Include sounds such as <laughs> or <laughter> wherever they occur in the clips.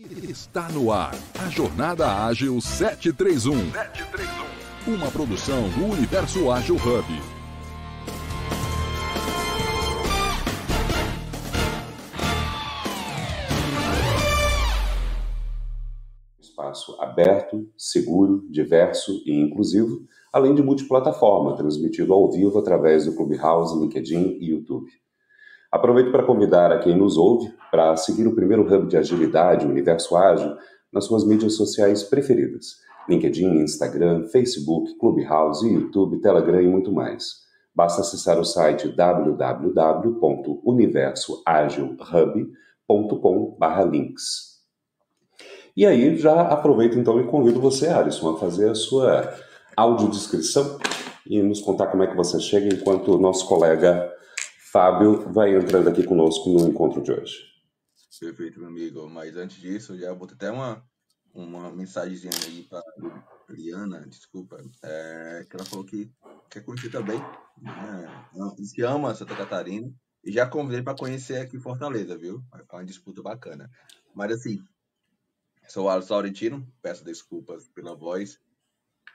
Está no ar a Jornada Ágil 731. 731. Uma produção do Universo Ágil Hub. Espaço aberto, seguro, diverso e inclusivo, além de multiplataforma, transmitido ao vivo através do Clubhouse, LinkedIn e YouTube. Aproveito para convidar a quem nos ouve para seguir o primeiro hub de agilidade, o Universo Ágil, nas suas mídias sociais preferidas: LinkedIn, Instagram, Facebook, Clubhouse, YouTube, Telegram e muito mais. Basta acessar o site www.universoagilhub.com/links. E aí já aproveito então e convido você, Alisson, a fazer a sua audiodescrição e nos contar como é que você chega enquanto nosso colega Fábio vai entrando aqui conosco no encontro de hoje. Perfeito, meu amigo. Mas antes disso, eu já botei até uma, uma mensagem aí para Liana, desculpa, é, que ela falou que quer conhecer também. Né? Diz que ama Santa Catarina. E já convidei para conhecer aqui Fortaleza, viu? É uma disputa bacana. Mas assim, sou o Alisson Laurentino, peço desculpas pela voz,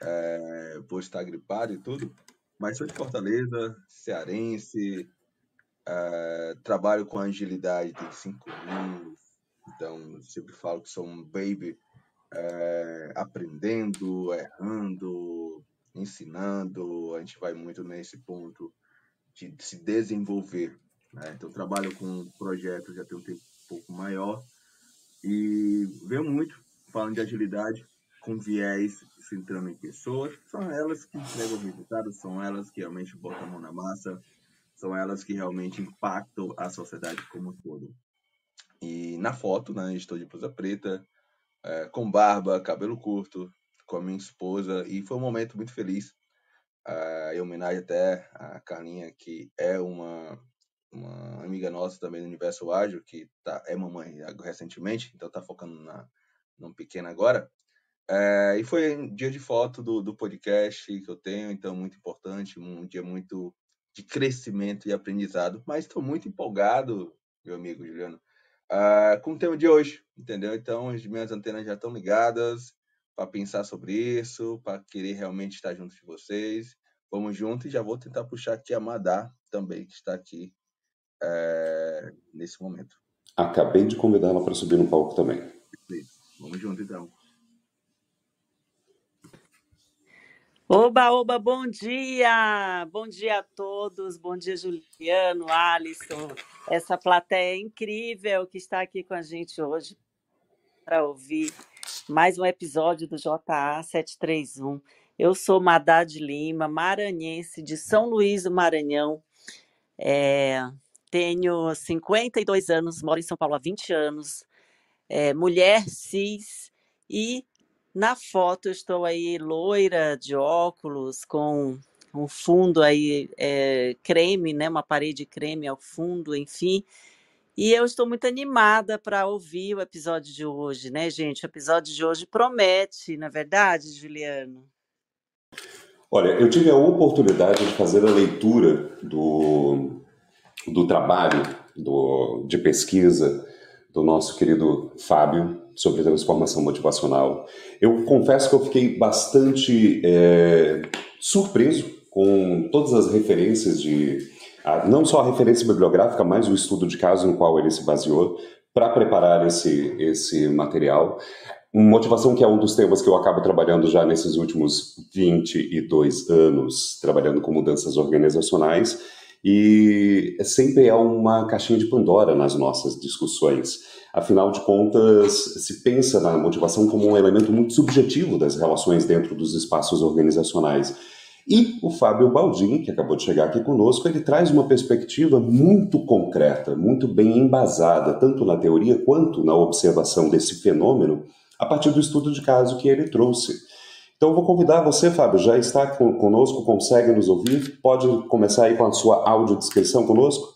é, por estar gripado e tudo. Mas sou de Fortaleza, cearense, Uh, trabalho com agilidade tem cinco anos, então sempre falo que sou um baby uh, aprendendo, errando, ensinando. A gente vai muito nesse ponto de se desenvolver. Né? Então trabalho com projetos já tem um tempo um pouco maior e vejo muito falando de agilidade com viés centrando em pessoas. São elas que entregam resultados, são elas que realmente botam a mão na massa são elas que realmente impactam a sociedade como um todo. E na foto, né, estou de blusa preta, é, com barba, cabelo curto, com a minha esposa, e foi um momento muito feliz. É, em homenagem até a Carlinha, que é uma, uma amiga nossa também do Universo Ágil, que tá, é mamãe recentemente, então está focando na num pequeno agora. É, e foi um dia de foto do, do podcast que eu tenho, então muito importante, um dia muito de crescimento e aprendizado. Mas estou muito empolgado, meu amigo Juliano, uh, com o tema de hoje, entendeu? Então, as minhas antenas já estão ligadas para pensar sobre isso, para querer realmente estar junto de vocês. Vamos junto e já vou tentar puxar aqui a Madá também, que está aqui é, nesse momento. Acabei de convidá-la para subir no palco também. Vamos junto então. Oba, oba, bom dia! Bom dia a todos, bom dia Juliano, Alisson, essa plateia incrível que está aqui com a gente hoje para ouvir mais um episódio do JA 731. Eu sou Madá de Lima, maranhense de São Luís do Maranhão, é, tenho 52 anos, moro em São Paulo há 20 anos, é, mulher cis e na foto estou aí loira, de óculos, com um fundo aí é, creme, né? Uma parede creme ao fundo, enfim. E eu estou muito animada para ouvir o episódio de hoje, né, gente? O episódio de hoje promete, na é verdade, Juliano? Olha, eu tive a oportunidade de fazer a leitura do, do trabalho do, de pesquisa do nosso querido Fábio sobre transformação motivacional. Eu confesso que eu fiquei bastante é, surpreso com todas as referências de, não só a referência bibliográfica, mas o estudo de caso no qual ele se baseou para preparar esse, esse material. Motivação que é um dos temas que eu acabo trabalhando já nesses últimos 22 anos, trabalhando com mudanças organizacionais e sempre é uma caixinha de Pandora nas nossas discussões. Afinal de contas, se pensa na motivação como um elemento muito subjetivo das relações dentro dos espaços organizacionais. E o Fábio Baldin, que acabou de chegar aqui conosco, ele traz uma perspectiva muito concreta, muito bem embasada, tanto na teoria quanto na observação desse fenômeno, a partir do estudo de caso que ele trouxe. Então, vou convidar você, Fábio, já está conosco, consegue nos ouvir? Pode começar aí com a sua audiodescrição conosco?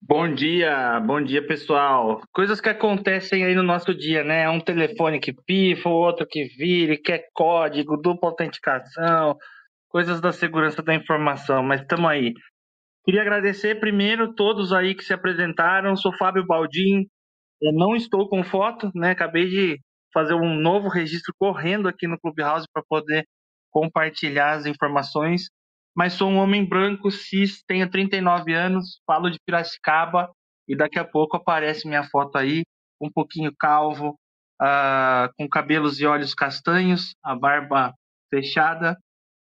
Bom dia, bom dia pessoal. Coisas que acontecem aí no nosso dia, né? Um telefone que pifa, outro que vira, quer código, dupla autenticação, coisas da segurança da informação, mas estamos aí. Queria agradecer primeiro todos aí que se apresentaram. Sou Fábio Baldin, Eu não estou com foto, né? Acabei de fazer um novo registro correndo aqui no Clubhouse para poder compartilhar as informações. Mas sou um homem branco, cis, tenho 39 anos, falo de Piracicaba e daqui a pouco aparece minha foto aí, um pouquinho calvo, uh, com cabelos e olhos castanhos, a barba fechada.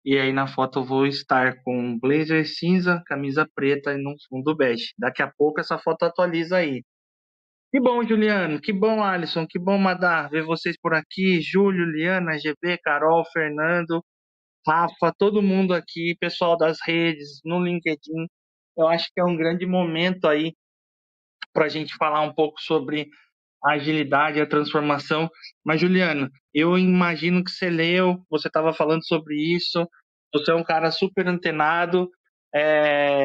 E aí na foto eu vou estar com blazer cinza, camisa preta e num fundo bege. Daqui a pouco essa foto atualiza aí. Que bom, Juliano. Que bom, Alisson. Que bom, Madar, ver vocês por aqui. Júlio, Liana, GB, Carol, Fernando, Rafa, todo mundo aqui, pessoal das redes, no LinkedIn. Eu acho que é um grande momento aí para a gente falar um pouco sobre a agilidade, a transformação. Mas, Juliano, eu imagino que você leu, você estava falando sobre isso, você é um cara super antenado. É,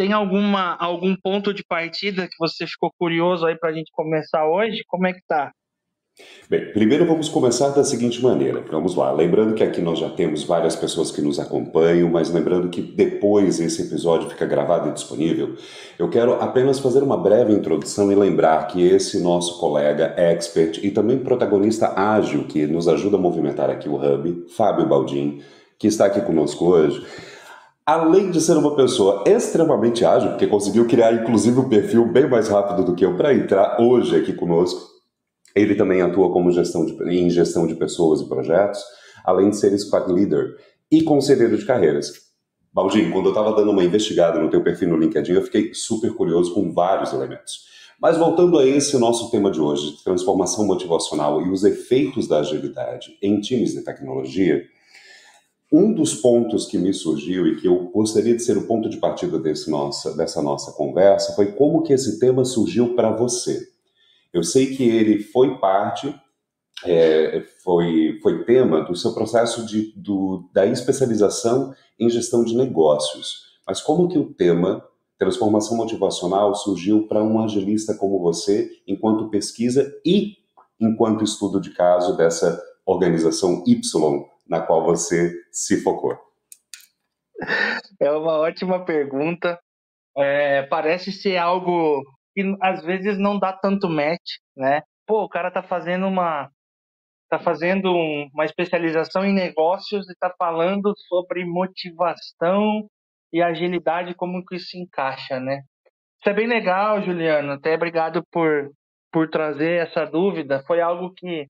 tem alguma algum ponto de partida que você ficou curioso aí para a gente começar hoje? Como é que tá? Bem, primeiro vamos começar da seguinte maneira. Vamos lá. Lembrando que aqui nós já temos várias pessoas que nos acompanham, mas lembrando que depois esse episódio fica gravado e disponível, eu quero apenas fazer uma breve introdução e lembrar que esse nosso colega expert e também protagonista ágil que nos ajuda a movimentar aqui o Hub, Fábio Baldin, que está aqui conosco hoje, além de ser uma pessoa extremamente ágil, porque conseguiu criar inclusive um perfil bem mais rápido do que eu para entrar hoje aqui conosco, ele também atua como gestão de, em gestão de pessoas e projetos, além de ser squad leader e conselheiro de carreiras. Baldinho, quando eu estava dando uma investigada no teu perfil no LinkedIn, eu fiquei super curioso com vários elementos. Mas voltando a esse nosso tema de hoje, transformação motivacional e os efeitos da agilidade em times de tecnologia, um dos pontos que me surgiu e que eu gostaria de ser o ponto de partida desse nossa, dessa nossa conversa foi como que esse tema surgiu para você. Eu sei que ele foi parte, é, foi, foi tema do seu processo de, do, da especialização em gestão de negócios. Mas como que o tema transformação motivacional surgiu para um agilista como você, enquanto pesquisa e enquanto estudo de caso dessa organização Y na qual você se focou? É uma ótima pergunta. É, parece ser algo que às vezes não dá tanto match, né? Pô, o cara tá fazendo uma tá fazendo um, uma especialização em negócios e tá falando sobre motivação e agilidade como que isso encaixa, né? Isso é bem legal, Juliano. Até obrigado por por trazer essa dúvida. Foi algo que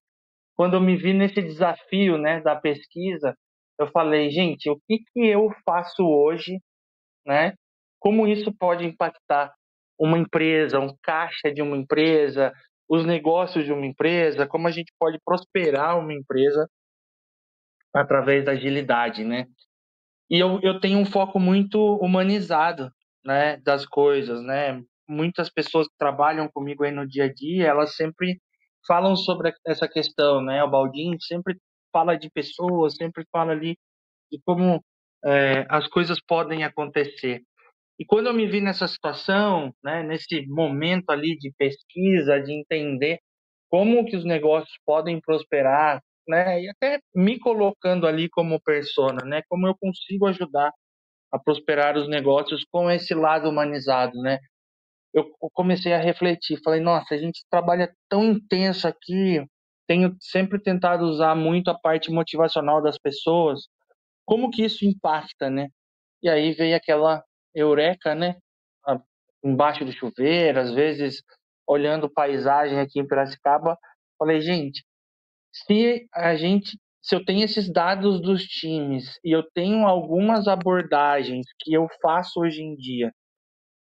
quando eu me vi nesse desafio, né, da pesquisa, eu falei, gente, o que que eu faço hoje, né? Como isso pode impactar uma empresa, um caixa de uma empresa, os negócios de uma empresa, como a gente pode prosperar uma empresa através da agilidade, né? E eu, eu tenho um foco muito humanizado, né, das coisas, né? Muitas pessoas que trabalham comigo aí no dia a dia, elas sempre falam sobre essa questão, né? O Baldin sempre fala de pessoas, sempre fala ali de como é, as coisas podem acontecer. E quando eu me vi nessa situação, né, nesse momento ali de pesquisa, de entender como que os negócios podem prosperar, né, e até me colocando ali como persona, né, como eu consigo ajudar a prosperar os negócios com esse lado humanizado, né? Eu comecei a refletir, falei, nossa, a gente trabalha tão intenso aqui, tenho sempre tentado usar muito a parte motivacional das pessoas, como que isso impacta, né? E aí veio aquela eureka, né? Embaixo do chuveiro, às vezes olhando paisagem aqui em Piracicaba, falei, gente, se a gente, se eu tenho esses dados dos times e eu tenho algumas abordagens que eu faço hoje em dia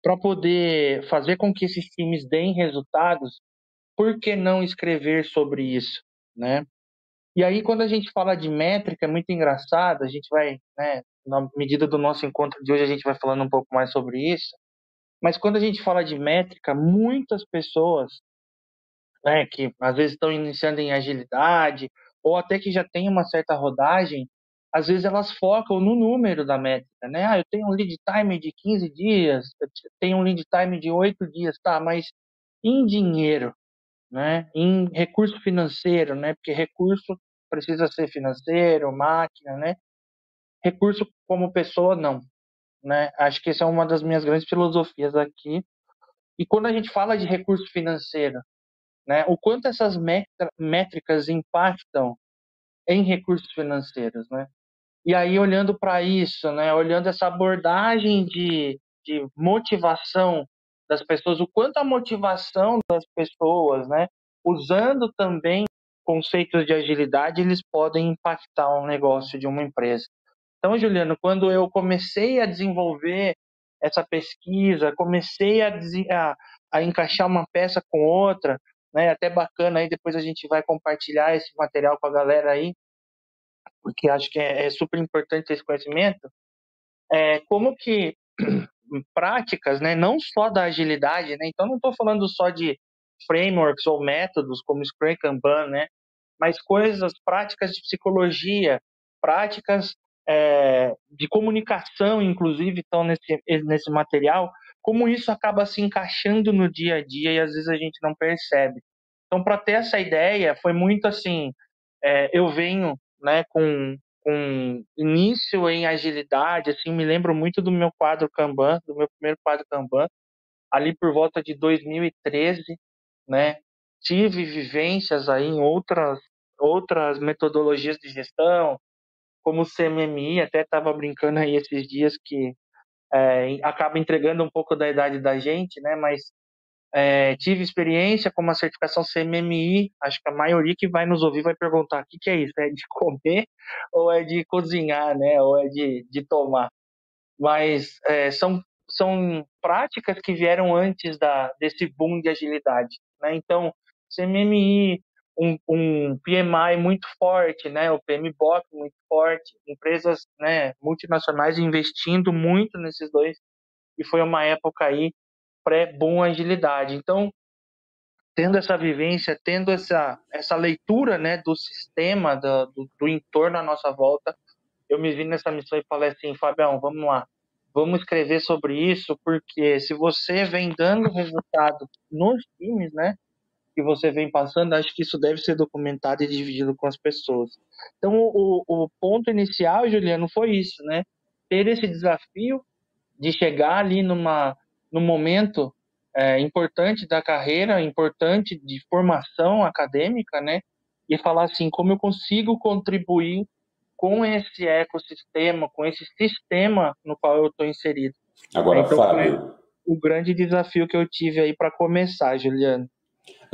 para poder fazer com que esses times deem resultados, por que não escrever sobre isso, né? E aí, quando a gente fala de métrica, é muito engraçado, a gente vai, né, na medida do nosso encontro de hoje, a gente vai falando um pouco mais sobre isso, mas quando a gente fala de métrica, muitas pessoas, né, que às vezes estão iniciando em agilidade, ou até que já tem uma certa rodagem, às vezes elas focam no número da métrica, né? Ah, eu tenho um lead time de 15 dias, eu tenho um lead time de 8 dias, tá, mas em dinheiro, né? Em recurso financeiro, né? Porque recurso precisa ser financeiro, máquina, né? Recurso como pessoa, não, né? Acho que essa é uma das minhas grandes filosofias aqui. E quando a gente fala de recurso financeiro, né? O quanto essas métricas impactam em recursos financeiros, né? E aí olhando para isso, né? Olhando essa abordagem de, de motivação das pessoas, o quanto a motivação das pessoas, né? Usando também conceitos de agilidade, eles podem impactar um negócio de uma empresa. Então, Juliano, quando eu comecei a desenvolver essa pesquisa, comecei a, a, a encaixar uma peça com outra, né? Até bacana aí, depois a gente vai compartilhar esse material com a galera aí, porque acho que é, é super importante esse conhecimento. É, como que <clears throat> práticas, né, não só da agilidade, né? Então não estou falando só de frameworks ou métodos como Scrum Kanban, né? Mas coisas práticas de psicologia, práticas é, de comunicação, inclusive, estão nesse, nesse material, como isso acaba se encaixando no dia a dia e às vezes a gente não percebe. Então, para ter essa ideia, foi muito assim: é, eu venho né, com, com início em agilidade, assim, me lembro muito do meu quadro Kanban, do meu primeiro quadro Kanban, ali por volta de 2013, né? Tive vivências aí em outras outras metodologias de gestão, como o CMMI, até estava brincando aí esses dias que é, acaba entregando um pouco da idade da gente, né? Mas é, tive experiência com uma certificação CMMI. Acho que a maioria que vai nos ouvir vai perguntar: o que, que é isso? É de comer <laughs> ou é de cozinhar, né? Ou é de, de tomar? Mas é, são, são práticas que vieram antes da, desse boom de agilidade. Né? Então, CMMI, um, um PMI muito forte, né? O PMBOK muito forte, empresas né, multinacionais investindo muito nesses dois, e foi uma época aí pré-boom agilidade. Então, tendo essa vivência, tendo essa, essa leitura né, do sistema, do, do, do entorno à nossa volta, eu me vi nessa missão e falei assim, Fabião, vamos lá, vamos escrever sobre isso, porque se você vem dando resultado nos times, né, que você vem passando, acho que isso deve ser documentado e dividido com as pessoas. Então, o, o ponto inicial, Juliano, foi isso, né? Ter esse desafio de chegar ali numa, num momento é, importante da carreira, importante de formação acadêmica, né? E falar assim, como eu consigo contribuir com esse ecossistema, com esse sistema no qual eu estou inserido. Agora, então, Fábio... O grande desafio que eu tive aí para começar, Juliano.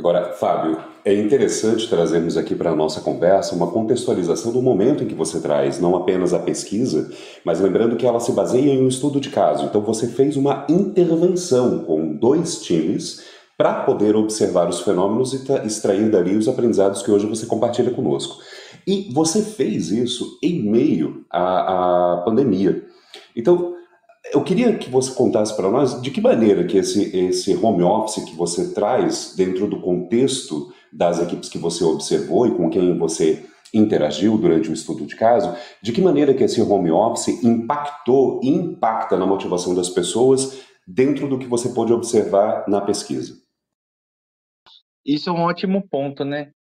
Agora, Fábio, é interessante trazermos aqui para a nossa conversa uma contextualização do momento em que você traz, não apenas a pesquisa, mas lembrando que ela se baseia em um estudo de caso. Então, você fez uma intervenção com dois times para poder observar os fenômenos e extrair dali os aprendizados que hoje você compartilha conosco. E você fez isso em meio à, à pandemia. Então, eu queria que você contasse para nós de que maneira que esse, esse home office que você traz dentro do contexto das equipes que você observou e com quem você interagiu durante o estudo de caso, de que maneira que esse home office impactou e impacta na motivação das pessoas dentro do que você pôde observar na pesquisa. Isso é um ótimo ponto, né?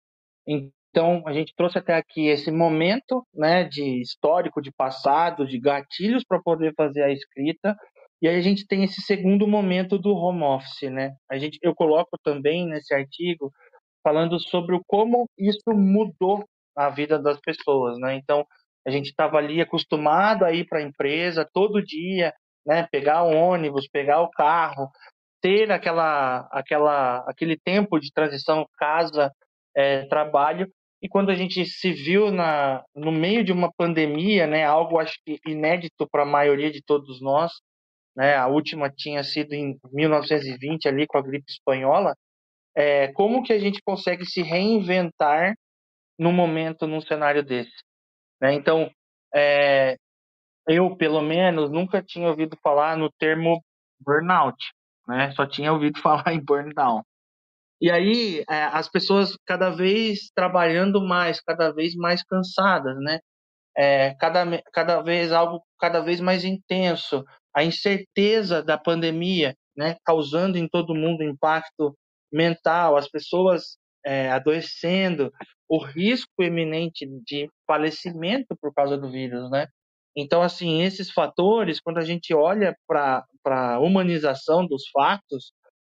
Então, a gente trouxe até aqui esse momento né, de histórico, de passado, de gatilhos para poder fazer a escrita. E aí a gente tem esse segundo momento do home office, né? A gente, eu coloco também nesse artigo falando sobre como isso mudou a vida das pessoas, né? Então, a gente estava ali acostumado a ir para a empresa todo dia, né? Pegar o ônibus, pegar o carro, ter aquela, aquela, aquele tempo de transição casa é, trabalho e quando a gente se viu na, no meio de uma pandemia, né, algo acho que inédito para a maioria de todos nós, né, a última tinha sido em 1920 ali com a gripe espanhola, é, como que a gente consegue se reinventar no momento, num cenário desse? Né? Então, é, eu, pelo menos, nunca tinha ouvido falar no termo burnout, né? Só tinha ouvido <laughs> falar em burnout. E aí é, as pessoas cada vez trabalhando mais, cada vez mais cansadas, né? É, cada, cada vez algo cada vez mais intenso, a incerteza da pandemia, né, causando em todo mundo impacto mental, as pessoas é, adoecendo, o risco iminente de falecimento por causa do vírus, né? Então, assim, esses fatores, quando a gente olha para a humanização dos fatos,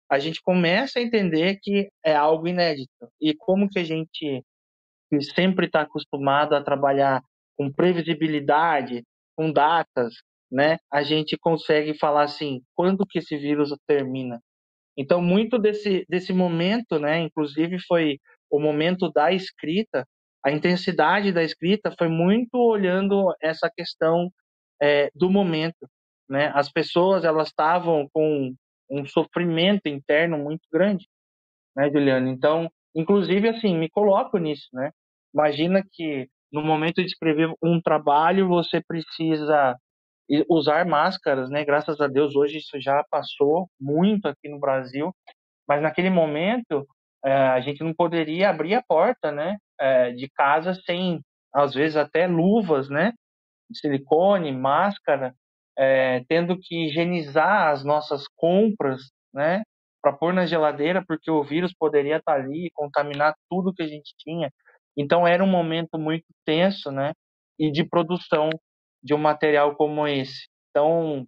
a gente começa a entender que é algo inédito. E como que a gente que sempre está acostumado a trabalhar com previsibilidade, com datas, né? A gente consegue falar assim, quando que esse vírus termina? Então, muito desse desse momento, né, inclusive foi o momento da escrita, a intensidade da escrita foi muito olhando essa questão é, do momento, né? As pessoas elas estavam com um sofrimento interno muito grande, né, Juliana? Então, inclusive assim, me coloco nisso, né? Imagina que no momento de escrever um trabalho você precisa usar máscaras, né? Graças a Deus hoje isso já passou muito aqui no Brasil, mas naquele momento é, a gente não poderia abrir a porta, né? É, de casa sem, às vezes até luvas, né? De silicone, máscara, é, tendo que higienizar as nossas compras, né? Para pôr na geladeira, porque o vírus poderia estar ali e contaminar tudo que a gente tinha. Então era um momento muito tenso, né? E de produção de um material como esse. Então,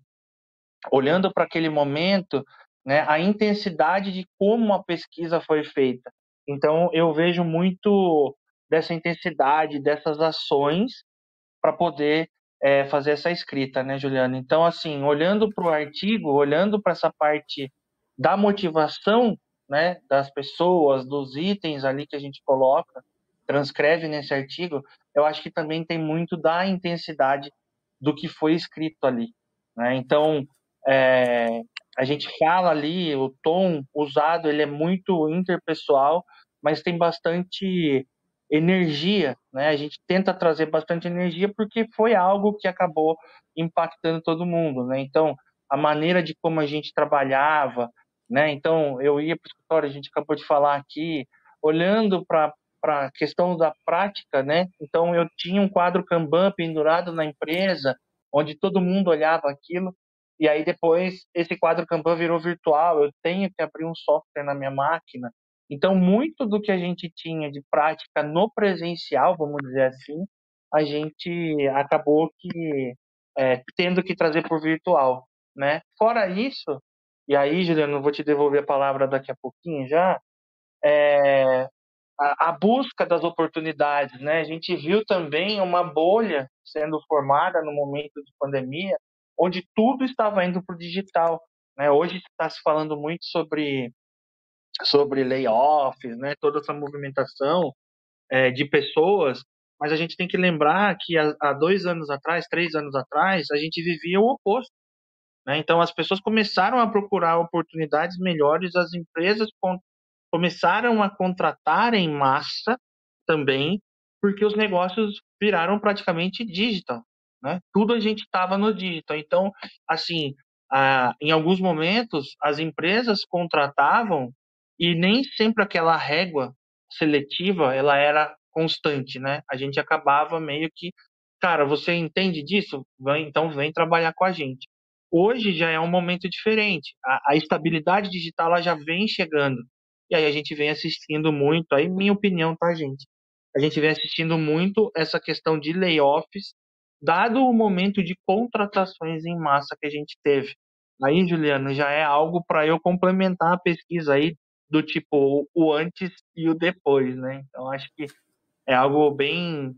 olhando para aquele momento, né, a intensidade de como a pesquisa foi feita. Então, eu vejo muito dessa intensidade, dessas ações para poder é, fazer essa escrita, né, Juliana? Então, assim, olhando para o artigo, olhando para essa parte da motivação, né, das pessoas, dos itens ali que a gente coloca, transcreve nesse artigo, eu acho que também tem muito da intensidade do que foi escrito ali. Né? Então, é, a gente fala ali, o tom usado ele é muito interpessoal, mas tem bastante energia, né? A gente tenta trazer bastante energia porque foi algo que acabou impactando todo mundo, né? Então, a maneira de como a gente trabalhava, né? Então, eu ia para o escritório, a gente acabou de falar aqui, olhando para a questão da prática, né? Então eu tinha um quadro Kanban pendurado na empresa, onde todo mundo olhava aquilo, e aí depois esse quadro Kanban virou virtual, eu tenho que abrir um software na minha máquina. Então muito do que a gente tinha de prática no presencial, vamos dizer assim, a gente acabou que é, tendo que trazer por virtual, né? Fora isso, e aí, Juliano, vou te devolver a palavra daqui a pouquinho já, é, a, a, busca das oportunidades, né? A gente viu também uma bolha sendo formada no momento de pandemia, onde tudo estava indo para o digital, né? Hoje está se falando muito sobre sobre layoffs, né? Toda essa movimentação é, de pessoas, mas a gente tem que lembrar que há, há dois anos atrás, três anos atrás, a gente vivia o oposto. Né? Então, as pessoas começaram a procurar oportunidades melhores, as empresas começaram a contratar em massa também, porque os negócios viraram praticamente digital, né? Tudo a gente estava no digital. Então, assim, ah, em alguns momentos as empresas contratavam e nem sempre aquela régua seletiva ela era constante, né? A gente acabava meio que, cara, você entende disso? Vem, então vem trabalhar com a gente. Hoje já é um momento diferente. A, a estabilidade digital ela já vem chegando. E aí a gente vem assistindo muito, aí minha opinião, tá, gente? A gente vem assistindo muito essa questão de layoffs, dado o momento de contratações em massa que a gente teve. Aí, Juliano, já é algo para eu complementar a pesquisa aí do tipo o antes e o depois, né? Então acho que é algo bem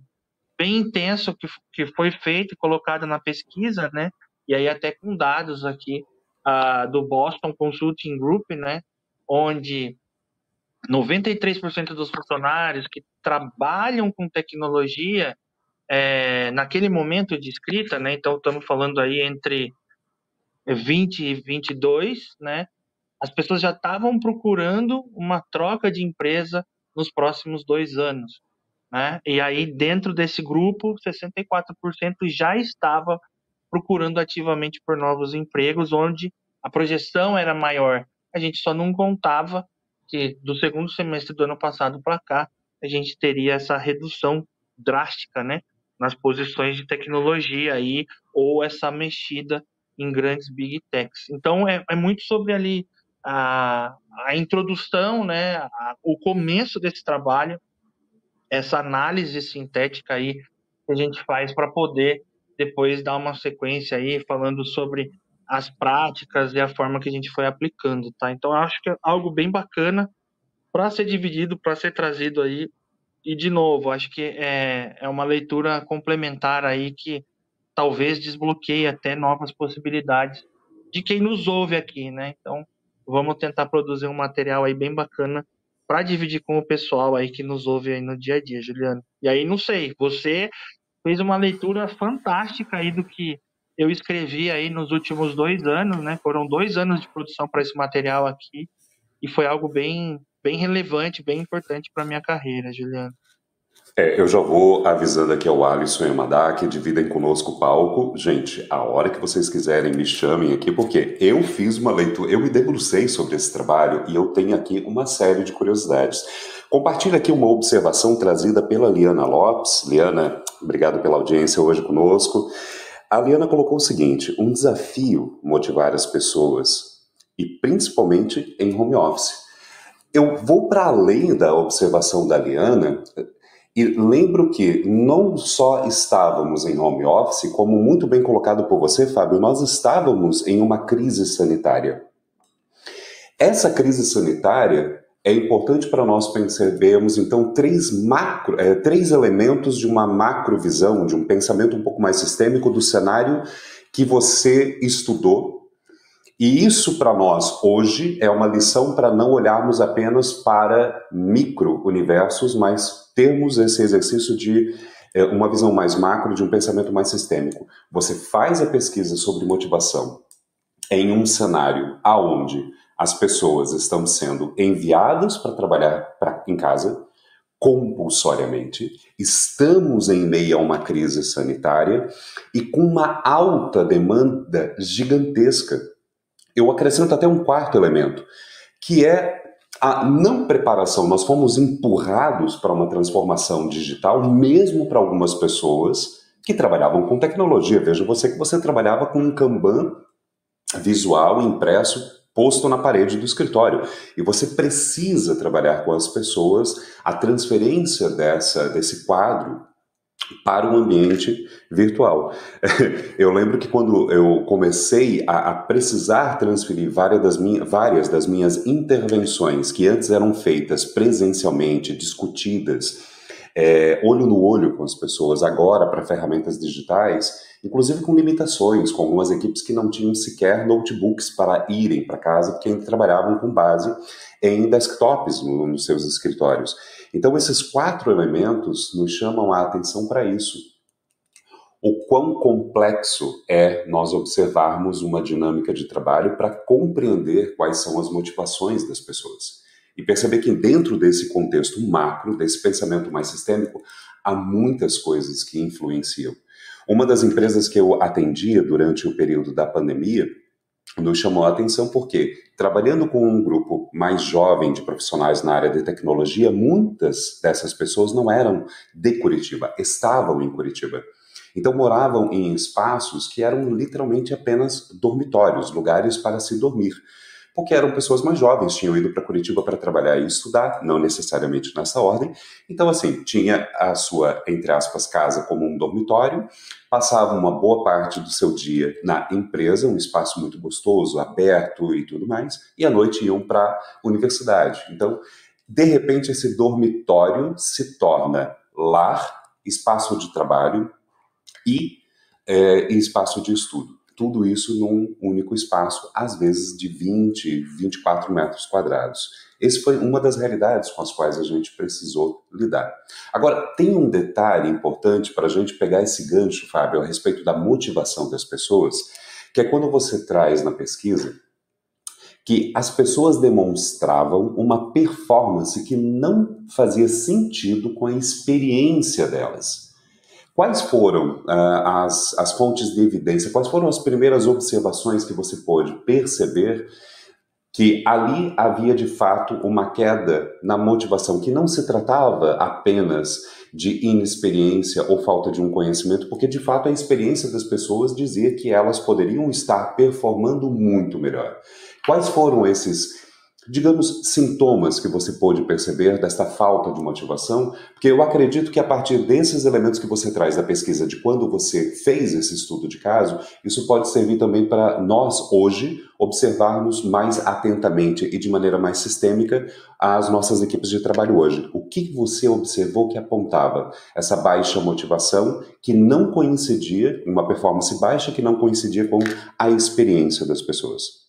bem intenso que, que foi feito e colocado na pesquisa, né? E aí até com dados aqui uh, do Boston Consulting Group, né? Onde 93% dos funcionários que trabalham com tecnologia é, naquele momento de escrita, né? Então estamos falando aí entre 20 e 22, né? As pessoas já estavam procurando uma troca de empresa nos próximos dois anos, né? E aí dentro desse grupo, 64% já estava procurando ativamente por novos empregos, onde a projeção era maior. A gente só não contava que do segundo semestre do ano passado para cá a gente teria essa redução drástica, né, nas posições de tecnologia aí ou essa mexida em grandes big techs. Então é, é muito sobre ali a, a introdução, né, a, o começo desse trabalho, essa análise sintética aí que a gente faz para poder depois dar uma sequência aí falando sobre as práticas e a forma que a gente foi aplicando, tá? Então, acho que é algo bem bacana para ser dividido, para ser trazido aí. E, de novo, acho que é, é uma leitura complementar aí que talvez desbloqueie até novas possibilidades de quem nos ouve aqui, né? Então, vamos tentar produzir um material aí bem bacana para dividir com o pessoal aí que nos ouve aí no dia a dia, Juliano. E aí, não sei, você fez uma leitura fantástica aí do que eu escrevi aí nos últimos dois anos, né? Foram dois anos de produção para esse material aqui e foi algo bem, bem relevante, bem importante para minha carreira, Juliano. É, eu já vou avisando aqui ao Alisson e ao Madá que dividem conosco o palco. Gente, a hora que vocês quiserem, me chamem aqui, porque eu fiz uma leitura, eu me debrucei sobre esse trabalho e eu tenho aqui uma série de curiosidades. Compartilho aqui uma observação trazida pela Liana Lopes. Liana, obrigado pela audiência hoje conosco. A Liana colocou o seguinte: um desafio motivar as pessoas, e principalmente em home office. Eu vou para além da observação da Liana e lembro que não só estávamos em home office, como muito bem colocado por você, Fábio, nós estávamos em uma crise sanitária. Essa crise sanitária é importante para nós percebermos, então, três, macro, é, três elementos de uma macrovisão, de um pensamento um pouco mais sistêmico do cenário que você estudou. E isso, para nós, hoje, é uma lição para não olharmos apenas para micro-universos, mas termos esse exercício de é, uma visão mais macro, de um pensamento mais sistêmico. Você faz a pesquisa sobre motivação em um cenário aonde as pessoas estão sendo enviadas para trabalhar pra, em casa compulsoriamente, estamos em meio a uma crise sanitária e com uma alta demanda gigantesca. Eu acrescento até um quarto elemento, que é a não preparação. Nós fomos empurrados para uma transformação digital, mesmo para algumas pessoas que trabalhavam com tecnologia. Veja você que você trabalhava com um Kanban visual impresso posto na parede do escritório. E você precisa trabalhar com as pessoas a transferência dessa, desse quadro para o ambiente virtual. <laughs> Eu lembro que quando eu comecei a, a precisar transferir várias das, minha, várias das minhas intervenções que antes eram feitas presencialmente, discutidas, é, olho no olho com as pessoas, agora para ferramentas digitais, inclusive com limitações, com algumas equipes que não tinham sequer notebooks para irem para casa, porque ainda trabalhavam com base em desktops no, nos seus escritórios. Então, esses quatro elementos nos chamam a atenção para isso. O quão complexo é nós observarmos uma dinâmica de trabalho para compreender quais são as motivações das pessoas. E perceber que dentro desse contexto macro, desse pensamento mais sistêmico, há muitas coisas que influenciam. Uma das empresas que eu atendia durante o período da pandemia nos chamou a atenção porque, trabalhando com um grupo mais jovem de profissionais na área de tecnologia, muitas dessas pessoas não eram de Curitiba, estavam em Curitiba. Então moravam em espaços que eram literalmente apenas dormitórios, lugares para se dormir porque eram pessoas mais jovens, tinham ido para Curitiba para trabalhar e estudar, não necessariamente nessa ordem. Então, assim, tinha a sua, entre aspas, casa como um dormitório, passavam uma boa parte do seu dia na empresa, um espaço muito gostoso, aberto e tudo mais, e à noite iam para a universidade. Então, de repente, esse dormitório se torna lar, espaço de trabalho e é, espaço de estudo tudo isso num único espaço, às vezes de 20, 24 metros quadrados. Esse foi uma das realidades com as quais a gente precisou lidar. Agora, tem um detalhe importante para a gente pegar esse gancho, Fábio, a respeito da motivação das pessoas, que é quando você traz na pesquisa que as pessoas demonstravam uma performance que não fazia sentido com a experiência delas. Quais foram uh, as, as fontes de evidência? Quais foram as primeiras observações que você pôde perceber que ali havia de fato uma queda na motivação, que não se tratava apenas de inexperiência ou falta de um conhecimento, porque de fato a experiência das pessoas dizia que elas poderiam estar performando muito melhor. Quais foram esses digamos, sintomas que você pôde perceber desta falta de motivação? Porque eu acredito que a partir desses elementos que você traz da pesquisa de quando você fez esse estudo de caso, isso pode servir também para nós hoje observarmos mais atentamente e de maneira mais sistêmica as nossas equipes de trabalho hoje. O que você observou que apontava essa baixa motivação que não coincidia, uma performance baixa que não coincidia com a experiência das pessoas?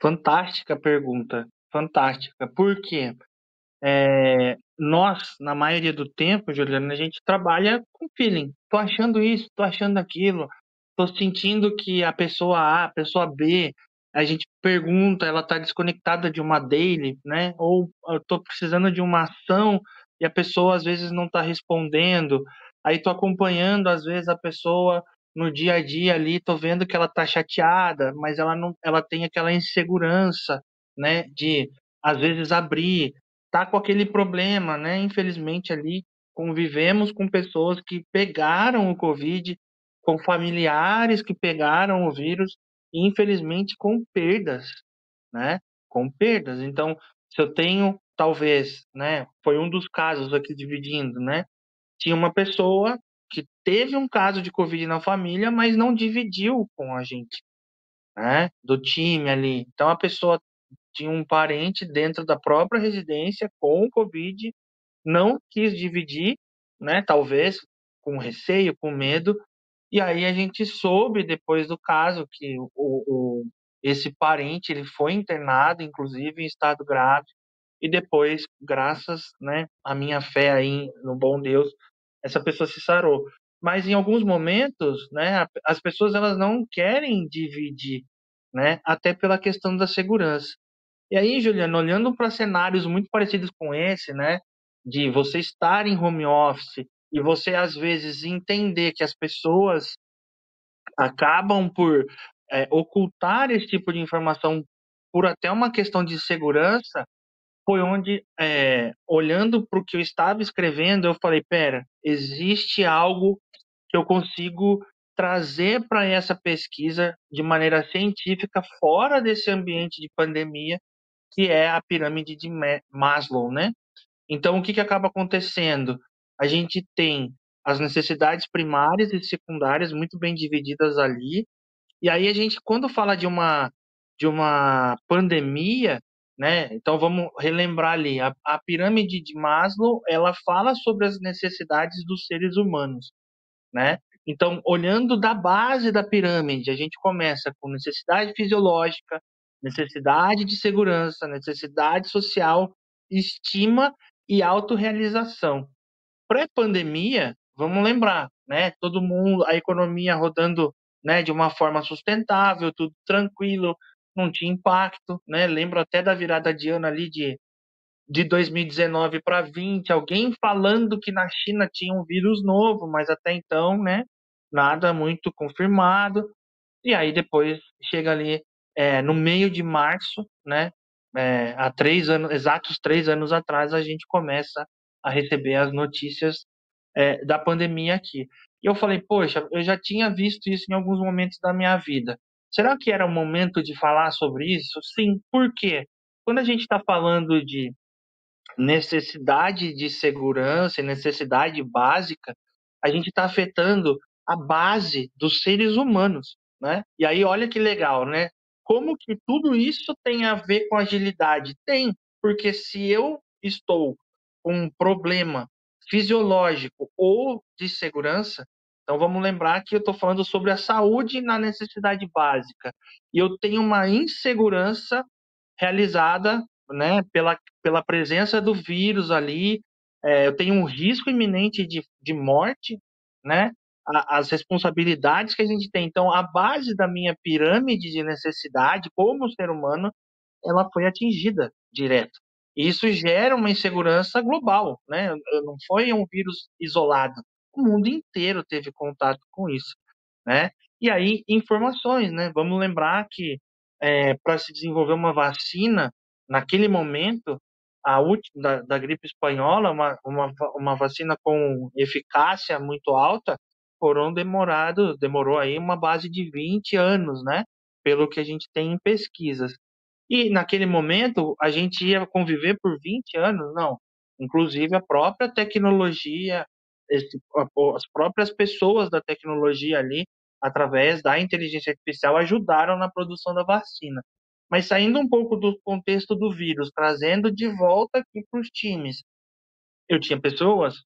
Fantástica pergunta, fantástica. Por quê? É, nós, na maioria do tempo, Juliana, a gente trabalha com feeling. Tô achando isso, tô achando aquilo, tô sentindo que a pessoa A, a pessoa B, a gente pergunta, ela tá desconectada de uma daily, né? Ou eu tô precisando de uma ação e a pessoa às vezes não tá respondendo. Aí tô acompanhando, às vezes, a pessoa no dia a dia ali, tô vendo que ela tá chateada, mas ela não, ela tem aquela insegurança, né, de às vezes abrir, tá com aquele problema, né? Infelizmente ali convivemos com pessoas que pegaram o COVID, com familiares que pegaram o vírus, e infelizmente com perdas, né? Com perdas. Então, se eu tenho talvez, né, foi um dos casos aqui dividindo, né? Tinha uma pessoa que teve um caso de Covid na família, mas não dividiu com a gente, né? Do time ali. Então a pessoa tinha um parente dentro da própria residência com Covid, não quis dividir, né? Talvez com receio, com medo. E aí a gente soube depois do caso que o, o esse parente ele foi internado, inclusive em estado grave, e depois, graças, né, à minha fé aí no bom Deus, essa pessoa se sarou. Mas em alguns momentos, né, as pessoas elas não querem dividir, né, até pela questão da segurança. E aí, Juliano, olhando para cenários muito parecidos com esse, né, de você estar em home office e você às vezes entender que as pessoas acabam por é, ocultar esse tipo de informação por até uma questão de segurança, foi onde, é, olhando para o que eu estava escrevendo, eu falei: pera, existe algo que eu consigo trazer para essa pesquisa de maneira científica fora desse ambiente de pandemia, que é a pirâmide de Maslow, né? Então, o que, que acaba acontecendo? A gente tem as necessidades primárias e secundárias muito bem divididas ali, e aí a gente, quando fala de uma de uma pandemia, né? Então vamos relembrar ali a, a pirâmide de Maslow, ela fala sobre as necessidades dos seres humanos, né? Então, olhando da base da pirâmide, a gente começa com necessidade fisiológica, necessidade de segurança, necessidade social, estima e autorrealização. Pré-pandemia, vamos lembrar, né? Todo mundo, a economia rodando, né, de uma forma sustentável, tudo tranquilo, não tinha impacto, né? Lembro até da virada de ano ali de, de 2019 para 20, alguém falando que na China tinha um vírus novo, mas até então, né? Nada muito confirmado. E aí depois chega ali é, no meio de março, né? É, há três anos, exatos três anos atrás, a gente começa a receber as notícias é, da pandemia aqui. E eu falei, poxa, eu já tinha visto isso em alguns momentos da minha vida. Será que era o momento de falar sobre isso? Sim, por quê? Quando a gente está falando de necessidade de segurança necessidade básica, a gente está afetando a base dos seres humanos, né? E aí olha que legal, né? Como que tudo isso tem a ver com agilidade? Tem, porque se eu estou com um problema fisiológico ou de segurança, então vamos lembrar que eu estou falando sobre a saúde na necessidade básica. E eu tenho uma insegurança realizada né, pela, pela presença do vírus ali. É, eu tenho um risco iminente de, de morte, né? As responsabilidades que a gente tem. Então, a base da minha pirâmide de necessidade como ser humano, ela foi atingida direto. E isso gera uma insegurança global, né? Não foi um vírus isolado o mundo inteiro teve contato com isso, né? E aí, informações, né? Vamos lembrar que é, para se desenvolver uma vacina, naquele momento, a última, da, da gripe espanhola, uma, uma, uma vacina com eficácia muito alta, foram demorado, demorou aí uma base de 20 anos, né? Pelo que a gente tem em pesquisas. E naquele momento a gente ia conviver por 20 anos? Não. Inclusive a própria tecnologia, as próprias pessoas da tecnologia ali, através da inteligência artificial, ajudaram na produção da vacina. Mas saindo um pouco do contexto do vírus, trazendo de volta aqui para os times, eu tinha pessoas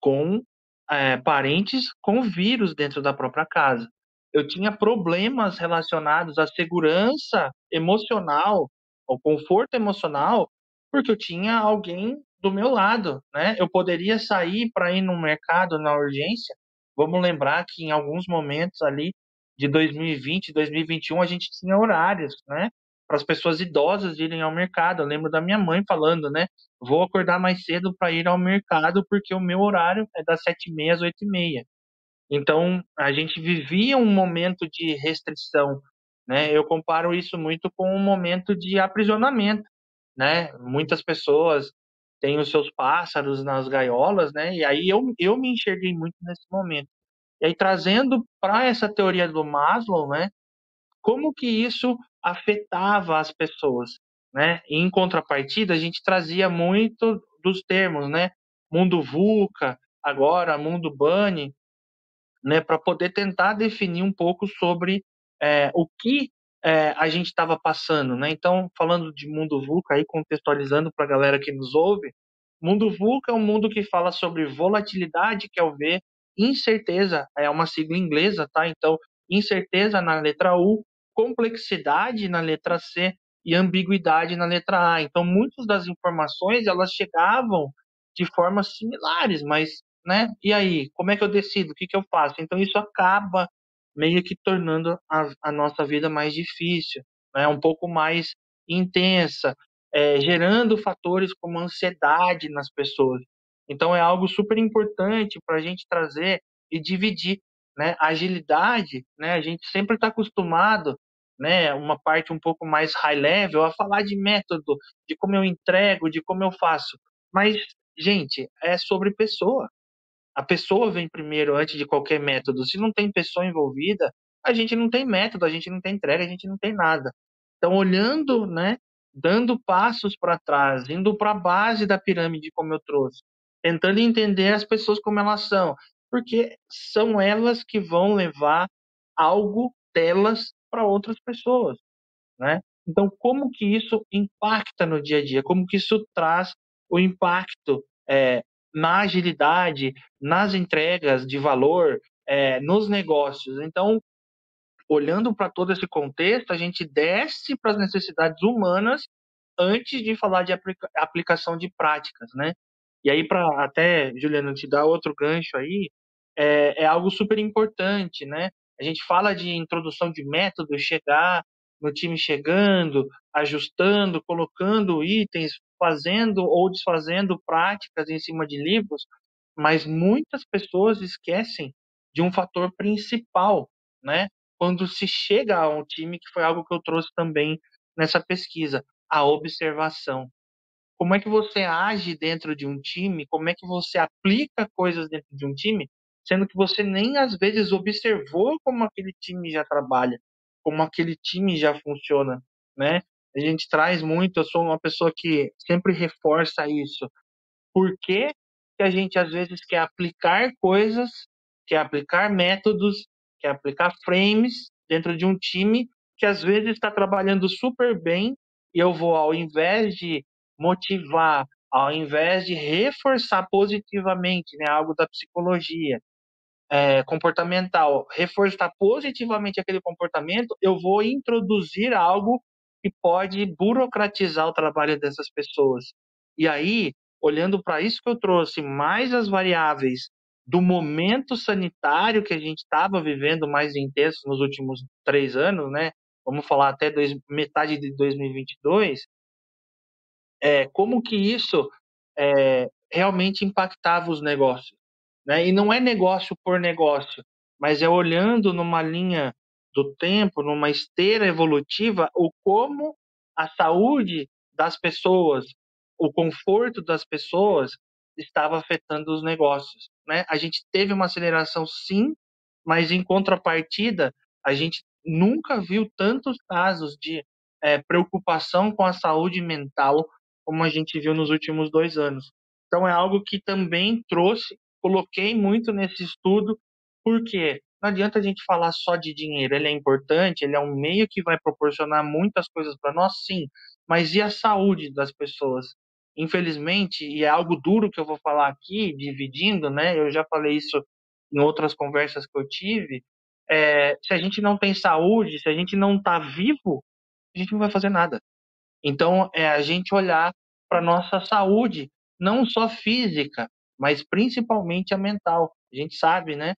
com é, parentes com vírus dentro da própria casa. Eu tinha problemas relacionados à segurança emocional, ao conforto emocional, porque eu tinha alguém do meu lado, né? Eu poderia sair para ir no mercado na urgência. Vamos lembrar que em alguns momentos ali de 2020, 2021 a gente tinha horários, né? Para as pessoas idosas irem ao mercado. Eu lembro da minha mãe falando, né? Vou acordar mais cedo para ir ao mercado porque o meu horário é das sete e meia às oito e meia. Então a gente vivia um momento de restrição, né? Eu comparo isso muito com um momento de aprisionamento, né? Muitas pessoas têm os seus pássaros nas gaiolas, né? E aí eu, eu me enxerguei muito nesse momento. E aí trazendo para essa teoria do Maslow, né? Como que isso afetava as pessoas, né? E em contrapartida, a gente trazia muito dos termos, né? Mundo VUCA, agora mundo Bunny, né? Para poder tentar definir um pouco sobre é, o que é, a gente estava passando, né? Então, falando de mundo VUCA, aí contextualizando para a galera que nos ouve, mundo VUCA é um mundo que fala sobre volatilidade, que é o V, incerteza, é uma sigla inglesa, tá? Então, incerteza na letra U, complexidade na letra C e ambiguidade na letra A. Então, muitas das informações elas chegavam de formas similares, mas, né? E aí, como é que eu decido? O que, que eu faço? Então, isso acaba meio que tornando a, a nossa vida mais difícil, né? Um pouco mais intensa, é, gerando fatores como ansiedade nas pessoas. Então, é algo super importante para a gente trazer e dividir né? agilidade, né? A gente sempre está acostumado, né? Uma parte um pouco mais high level a falar de método, de como eu entrego, de como eu faço. Mas, gente, é sobre pessoa. A pessoa vem primeiro antes de qualquer método. Se não tem pessoa envolvida, a gente não tem método, a gente não tem entrega, a gente não tem nada. Então, olhando, né? Dando passos para trás, indo para a base da pirâmide, como eu trouxe, tentando entender as pessoas como elas são, porque são elas que vão levar algo delas para outras pessoas, né? Então, como que isso impacta no dia a dia? Como que isso traz o impacto é, na agilidade, nas entregas de valor, é, nos negócios? Então, olhando para todo esse contexto, a gente desce para as necessidades humanas antes de falar de aplica aplicação de práticas, né? E aí, para até, Juliana, te dar outro gancho aí, é, é algo super importante, né? A gente fala de introdução de método, chegar no time chegando, ajustando, colocando itens, fazendo ou desfazendo práticas em cima de livros, mas muitas pessoas esquecem de um fator principal, né? Quando se chega a um time, que foi algo que eu trouxe também nessa pesquisa, a observação. Como é que você age dentro de um time? Como é que você aplica coisas dentro de um time sendo que você nem às vezes observou como aquele time já trabalha, como aquele time já funciona, né? A gente traz muito, eu sou uma pessoa que sempre reforça isso. Por que, que a gente às vezes quer aplicar coisas, quer aplicar métodos, quer aplicar frames dentro de um time que às vezes está trabalhando super bem e eu vou, ao invés de motivar, ao invés de reforçar positivamente, né, algo da psicologia, é, comportamental reforçar positivamente aquele comportamento, eu vou introduzir algo que pode burocratizar o trabalho dessas pessoas. E aí, olhando para isso que eu trouxe, mais as variáveis do momento sanitário que a gente estava vivendo mais intenso nos últimos três anos, né? Vamos falar até dois, metade de 2022. É, como que isso é, realmente impactava os negócios? Né? E não é negócio por negócio, mas é olhando numa linha do tempo, numa esteira evolutiva, o como a saúde das pessoas, o conforto das pessoas estava afetando os negócios. Né? A gente teve uma aceleração, sim, mas em contrapartida, a gente nunca viu tantos casos de é, preocupação com a saúde mental, como a gente viu nos últimos dois anos. Então, é algo que também trouxe, coloquei muito nesse estudo, porque não adianta a gente falar só de dinheiro, ele é importante, ele é um meio que vai proporcionar muitas coisas para nós, sim, mas e a saúde das pessoas? Infelizmente, e é algo duro que eu vou falar aqui, dividindo, né? Eu já falei isso em outras conversas que eu tive. É, se a gente não tem saúde, se a gente não está vivo, a gente não vai fazer nada. Então, é a gente olhar para nossa saúde, não só física, mas principalmente a mental. A gente sabe, né,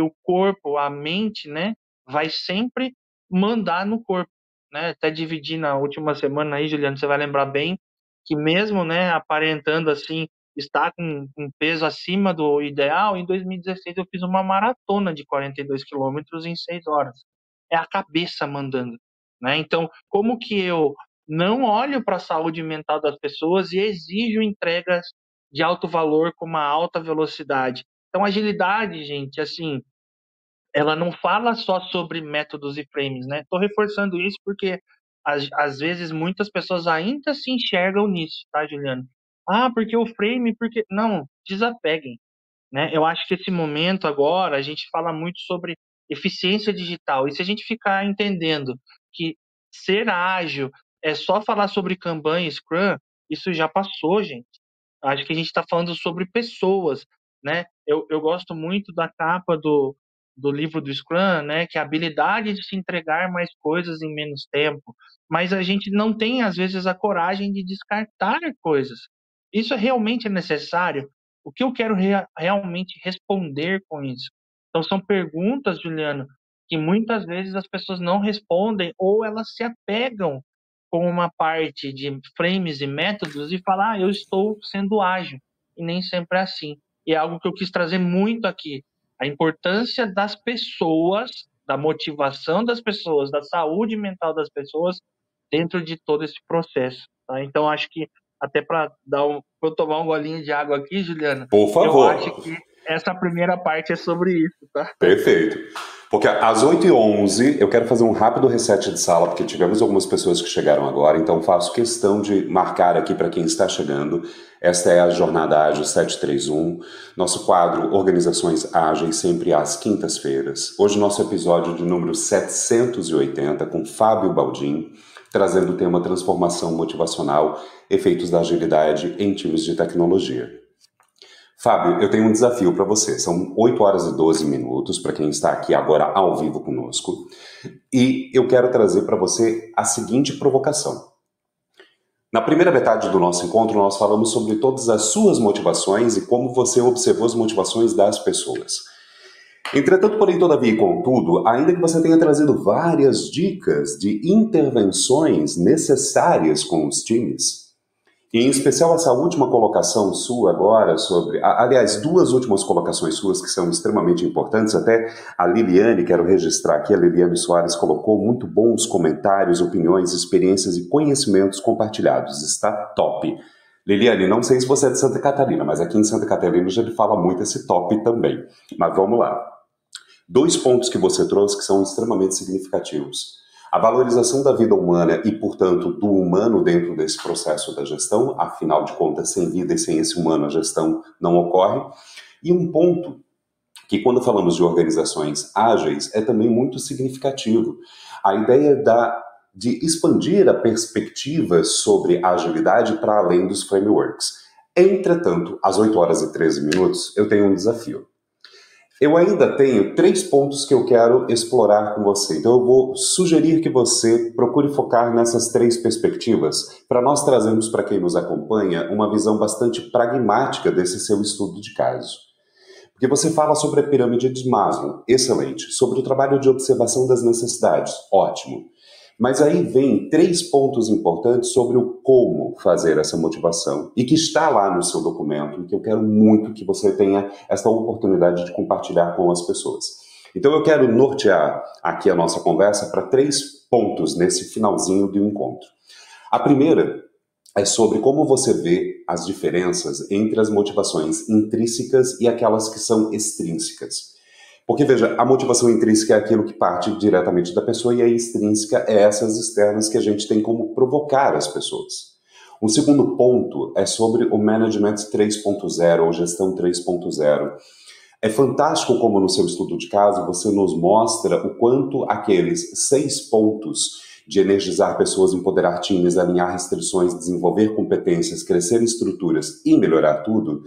o corpo, a mente, né, vai sempre mandar no corpo, né? Até dividir na última semana aí, Juliano, você vai lembrar bem que mesmo, né, aparentando assim estar com um peso acima do ideal, em 2016 eu fiz uma maratona de 42 quilômetros em 6 horas. É a cabeça mandando, né? Então, como que eu não olho para a saúde mental das pessoas e exijo entregas de alto valor com uma alta velocidade? Então, agilidade, gente, assim, ela não fala só sobre métodos e frames, né? Estou reforçando isso porque às, às vezes muitas pessoas ainda se enxergam nisso, tá, Juliano? Ah, porque o frame, porque não, desapeguem, né? Eu acho que esse momento agora a gente fala muito sobre eficiência digital e se a gente ficar entendendo que ser ágil é só falar sobre Kanban e Scrum, isso já passou, gente. Acho que a gente está falando sobre pessoas, né? Eu, eu gosto muito da capa do, do livro do Scrum, né, que é a habilidade de se entregar mais coisas em menos tempo, mas a gente não tem às vezes a coragem de descartar coisas. Isso é realmente necessário? O que eu quero rea realmente responder com isso? Então são perguntas, Juliano, que muitas vezes as pessoas não respondem ou elas se apegam com uma parte de frames e métodos e falam, ah, eu estou sendo ágil. E nem sempre é assim. E é algo que eu quis trazer muito aqui a importância das pessoas, da motivação das pessoas, da saúde mental das pessoas dentro de todo esse processo. Tá? Então, acho que até para dar um, eu tomar um golinho de água aqui, Juliana. Por favor. Eu acho que essa primeira parte é sobre isso, tá? Perfeito. Porque às 8h11 eu quero fazer um rápido reset de sala, porque tivemos algumas pessoas que chegaram agora, então faço questão de marcar aqui para quem está chegando. Esta é a Jornada Ágil 731, nosso quadro Organizações Ágeis, sempre às quintas-feiras. Hoje, nosso episódio de número 780, com Fábio Baldin, trazendo o tema Transformação Motivacional, Efeitos da Agilidade em Times de Tecnologia. Fábio, eu tenho um desafio para você. São 8 horas e 12 minutos para quem está aqui agora ao vivo conosco. E eu quero trazer para você a seguinte provocação. Na primeira metade do nosso encontro, nós falamos sobre todas as suas motivações e como você observou as motivações das pessoas. Entretanto, porém, todavia e contudo, ainda que você tenha trazido várias dicas de intervenções necessárias com os times, e em especial essa última colocação sua agora sobre, aliás, duas últimas colocações suas que são extremamente importantes, até a Liliane, quero registrar aqui, a Liliane Soares colocou muito bons comentários, opiniões, experiências e conhecimentos compartilhados, está top. Liliane, não sei se você é de Santa Catarina, mas aqui em Santa Catarina já ele fala muito esse top também. Mas vamos lá. Dois pontos que você trouxe que são extremamente significativos. A valorização da vida humana e, portanto, do humano dentro desse processo da gestão, afinal de contas, sem vida e sem esse humano a gestão não ocorre. E um ponto que, quando falamos de organizações ágeis, é também muito significativo. A ideia da, de expandir a perspectiva sobre a agilidade para além dos frameworks. Entretanto, às 8 horas e 13 minutos, eu tenho um desafio. Eu ainda tenho três pontos que eu quero explorar com você. Então, eu vou sugerir que você procure focar nessas três perspectivas para nós trazermos para quem nos acompanha uma visão bastante pragmática desse seu estudo de caso. Porque você fala sobre a pirâmide de Maslow, excelente. Sobre o trabalho de observação das necessidades, ótimo. Mas aí vem três pontos importantes sobre o como fazer essa motivação e que está lá no seu documento e que eu quero muito que você tenha essa oportunidade de compartilhar com as pessoas. Então eu quero nortear aqui a nossa conversa para três pontos nesse finalzinho do encontro. A primeira é sobre como você vê as diferenças entre as motivações intrínsecas e aquelas que são extrínsecas. Porque, veja, a motivação intrínseca é aquilo que parte diretamente da pessoa e a extrínseca é essas externas que a gente tem como provocar as pessoas. Um segundo ponto é sobre o Management 3.0 ou Gestão 3.0. É fantástico como no seu estudo de caso você nos mostra o quanto aqueles seis pontos de energizar pessoas, empoderar times, alinhar restrições, desenvolver competências, crescer estruturas e melhorar tudo,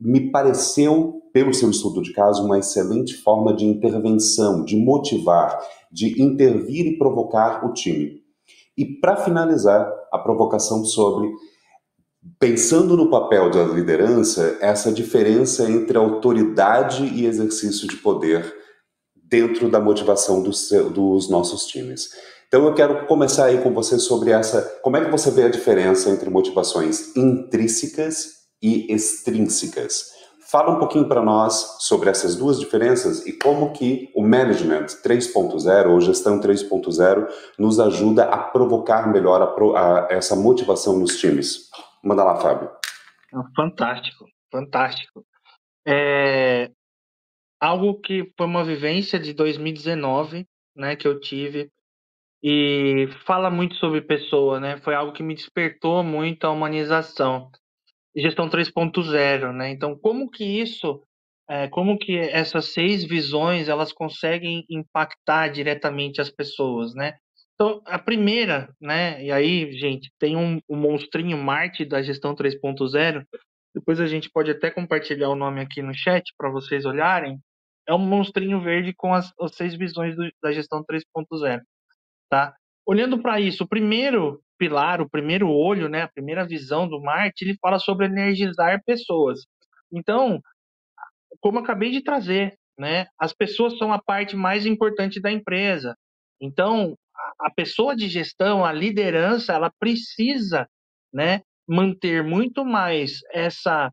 me pareceu, pelo seu estudo de caso, uma excelente forma de intervenção, de motivar, de intervir e provocar o time. E para finalizar, a provocação sobre pensando no papel da liderança, essa diferença entre autoridade e exercício de poder dentro da motivação dos, dos nossos times. Então eu quero começar aí com você sobre essa, como é que você vê a diferença entre motivações intrínsecas e extrínsecas. Fala um pouquinho para nós sobre essas duas diferenças e como que o Management 3.0 ou Gestão 3.0 nos ajuda a provocar melhor a, a, essa motivação nos times. Manda lá, Fábio. Fantástico, fantástico. É algo que foi uma vivência de 2019, né, que eu tive e fala muito sobre pessoa, né? Foi algo que me despertou muito a humanização gestão 3.0, né? Então, como que isso, é, como que essas seis visões elas conseguem impactar diretamente as pessoas, né? Então, a primeira, né? E aí, gente, tem um, um monstrinho Marte da gestão 3.0. Depois a gente pode até compartilhar o nome aqui no chat para vocês olharem. É um monstrinho verde com as, as seis visões do, da gestão 3.0, tá? Olhando para isso, o primeiro pilar, o primeiro olho, né, a primeira visão do Marte, ele fala sobre energizar pessoas. Então, como acabei de trazer, né, as pessoas são a parte mais importante da empresa. Então, a pessoa de gestão, a liderança, ela precisa, né, manter muito mais essa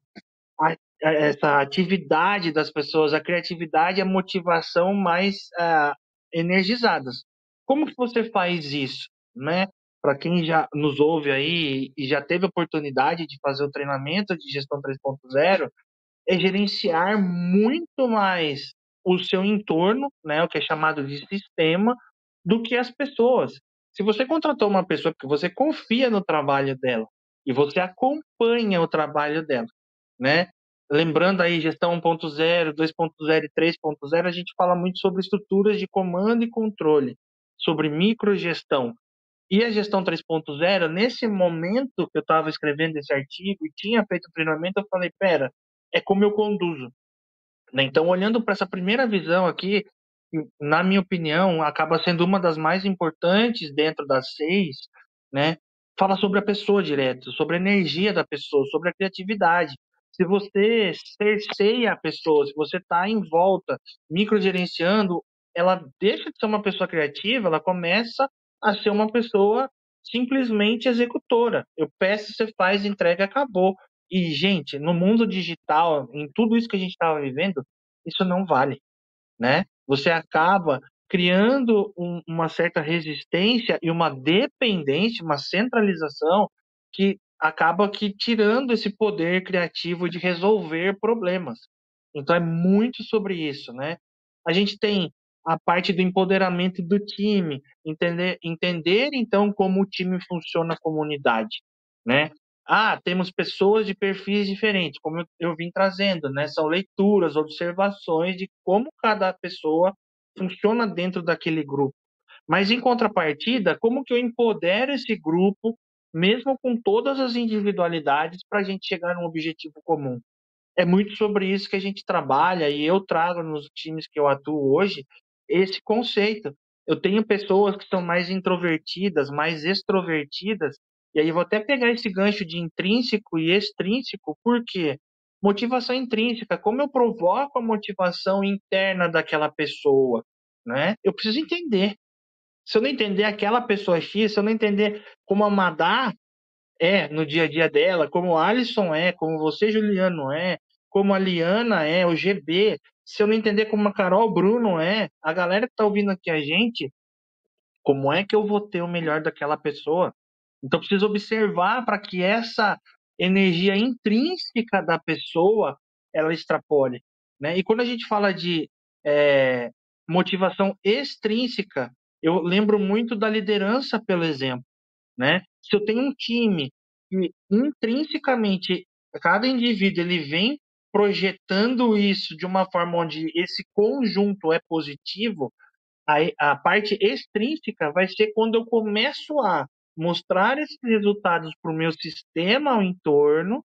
essa atividade das pessoas, a criatividade, a motivação mais uh, energizadas. Como que você faz isso, né? Para quem já nos ouve aí e já teve oportunidade de fazer o treinamento de gestão 3.0, é gerenciar muito mais o seu entorno, né, o que é chamado de sistema, do que as pessoas. Se você contratou uma pessoa porque você confia no trabalho dela e você acompanha o trabalho dela, né? Lembrando aí gestão 1.0, 2.0 e 3.0, a gente fala muito sobre estruturas de comando e controle, sobre microgestão. E a gestão 3.0, nesse momento que eu estava escrevendo esse artigo e tinha feito o treinamento, eu falei, pera, é como eu conduzo. Né? Então, olhando para essa primeira visão aqui, na minha opinião, acaba sendo uma das mais importantes dentro das seis, né? Fala sobre a pessoa direto, sobre a energia da pessoa, sobre a criatividade. Se você cerceia a pessoa, se você está em volta, microgerenciando, ela deixa de ser uma pessoa criativa, ela começa a ser uma pessoa simplesmente executora. Eu peço, você faz, entrega, acabou. E, gente, no mundo digital, em tudo isso que a gente estava vivendo, isso não vale, né? Você acaba criando um, uma certa resistência e uma dependência, uma centralização que acaba que tirando esse poder criativo de resolver problemas. Então é muito sobre isso, né? A gente tem a parte do empoderamento do time, entender, entender então como o time funciona a comunidade, né? Ah, temos pessoas de perfis diferentes, como eu, vim trazendo, né? São leituras, observações de como cada pessoa funciona dentro daquele grupo. Mas em contrapartida, como que eu empodero esse grupo, mesmo com todas as individualidades, para a gente chegar num objetivo comum? É muito sobre isso que a gente trabalha e eu trago nos times que eu atuo hoje esse conceito. Eu tenho pessoas que são mais introvertidas, mais extrovertidas, e aí vou até pegar esse gancho de intrínseco e extrínseco, por quê? Motivação intrínseca, como eu provoco a motivação interna daquela pessoa, né? Eu preciso entender. Se eu não entender aquela pessoa X, se eu não entender como a Madá é no dia a dia dela, como o Alisson é, como você, Juliano, é, como a Liana é, o GB, se eu não entender como a Carol Bruno é, a galera que tá ouvindo aqui a gente, como é que eu vou ter o melhor daquela pessoa? Então preciso observar para que essa energia intrínseca da pessoa ela extrapole, né? E quando a gente fala de é, motivação extrínseca, eu lembro muito da liderança pelo exemplo, né? Se eu tenho um time que intrinsecamente cada indivíduo ele vem projetando isso de uma forma onde esse conjunto é positivo, a, a parte extrínseca vai ser quando eu começo a mostrar esses resultados para o meu sistema ao entorno,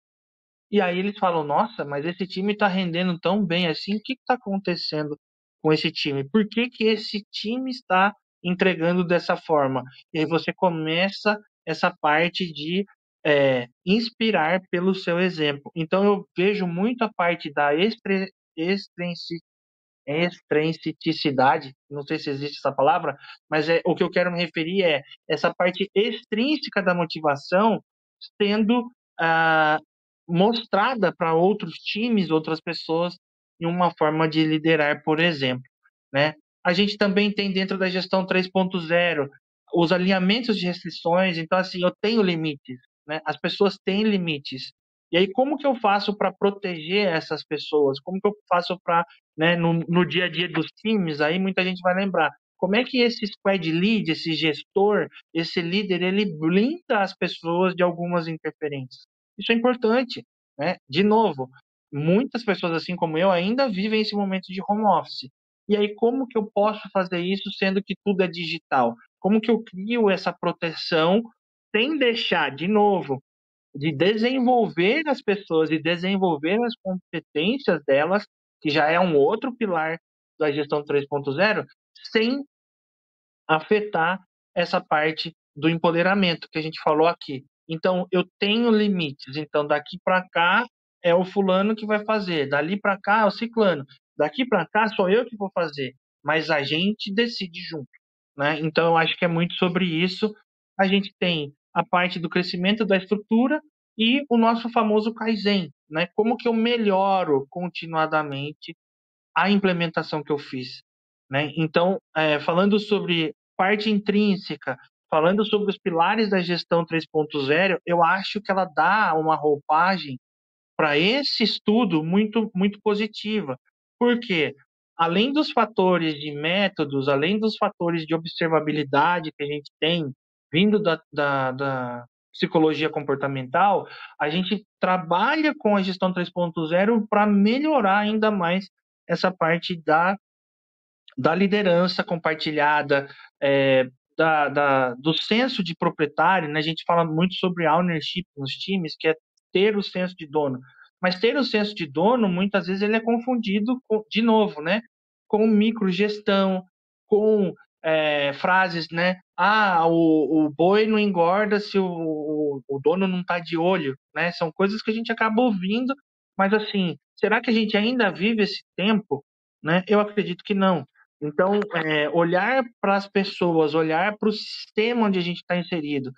e aí eles falam, nossa, mas esse time está rendendo tão bem assim, o que está acontecendo com esse time? Por que, que esse time está entregando dessa forma? E aí você começa essa parte de é, inspirar pelo seu exemplo. Então eu vejo muito a parte da extre, extrinseticidade, não sei se existe essa palavra, mas é, o que eu quero me referir é essa parte extrínseca da motivação sendo ah, mostrada para outros times, outras pessoas, em uma forma de liderar, por exemplo. Né? A gente também tem dentro da gestão 3.0 os alinhamentos de restrições, então assim, eu tenho limites, né? As pessoas têm limites. E aí, como que eu faço para proteger essas pessoas? Como que eu faço para, né, no, no dia a dia dos times, aí muita gente vai lembrar, como é que esse squad lead, esse gestor, esse líder, ele blinda as pessoas de algumas interferências? Isso é importante, né? De novo, muitas pessoas, assim como eu, ainda vivem esse momento de home office. E aí, como que eu posso fazer isso sendo que tudo é digital? Como que eu crio essa proteção sem deixar, de novo, de desenvolver as pessoas e desenvolver as competências delas, que já é um outro pilar da gestão 3.0, sem afetar essa parte do empoderamento que a gente falou aqui. Então, eu tenho limites. Então, daqui para cá é o fulano que vai fazer, dali para cá é o ciclano, daqui para cá sou eu que vou fazer, mas a gente decide junto. Né? Então, eu acho que é muito sobre isso. A gente tem a parte do crescimento da estrutura e o nosso famoso Kaizen, né? Como que eu melhoro continuadamente a implementação que eu fiz, né? Então, é, falando sobre parte intrínseca, falando sobre os pilares da gestão 3.0, eu acho que ela dá uma roupagem para esse estudo muito muito positiva. Por quê? Além dos fatores de métodos, além dos fatores de observabilidade que a gente tem vindo da, da, da psicologia comportamental, a gente trabalha com a gestão 3.0 para melhorar ainda mais essa parte da, da liderança compartilhada, é, da, da, do senso de proprietário. Né? A gente fala muito sobre ownership nos times, que é ter o senso de dono. Mas ter o senso de dono, muitas vezes, ele é confundido, com, de novo, né? com microgestão, com é, frases, né? Ah, o, o boi não engorda se o, o, o dono não está de olho, né? São coisas que a gente acaba ouvindo, mas assim, será que a gente ainda vive esse tempo? Né? Eu acredito que não. Então, é, olhar para as pessoas, olhar para o sistema onde a gente está inserido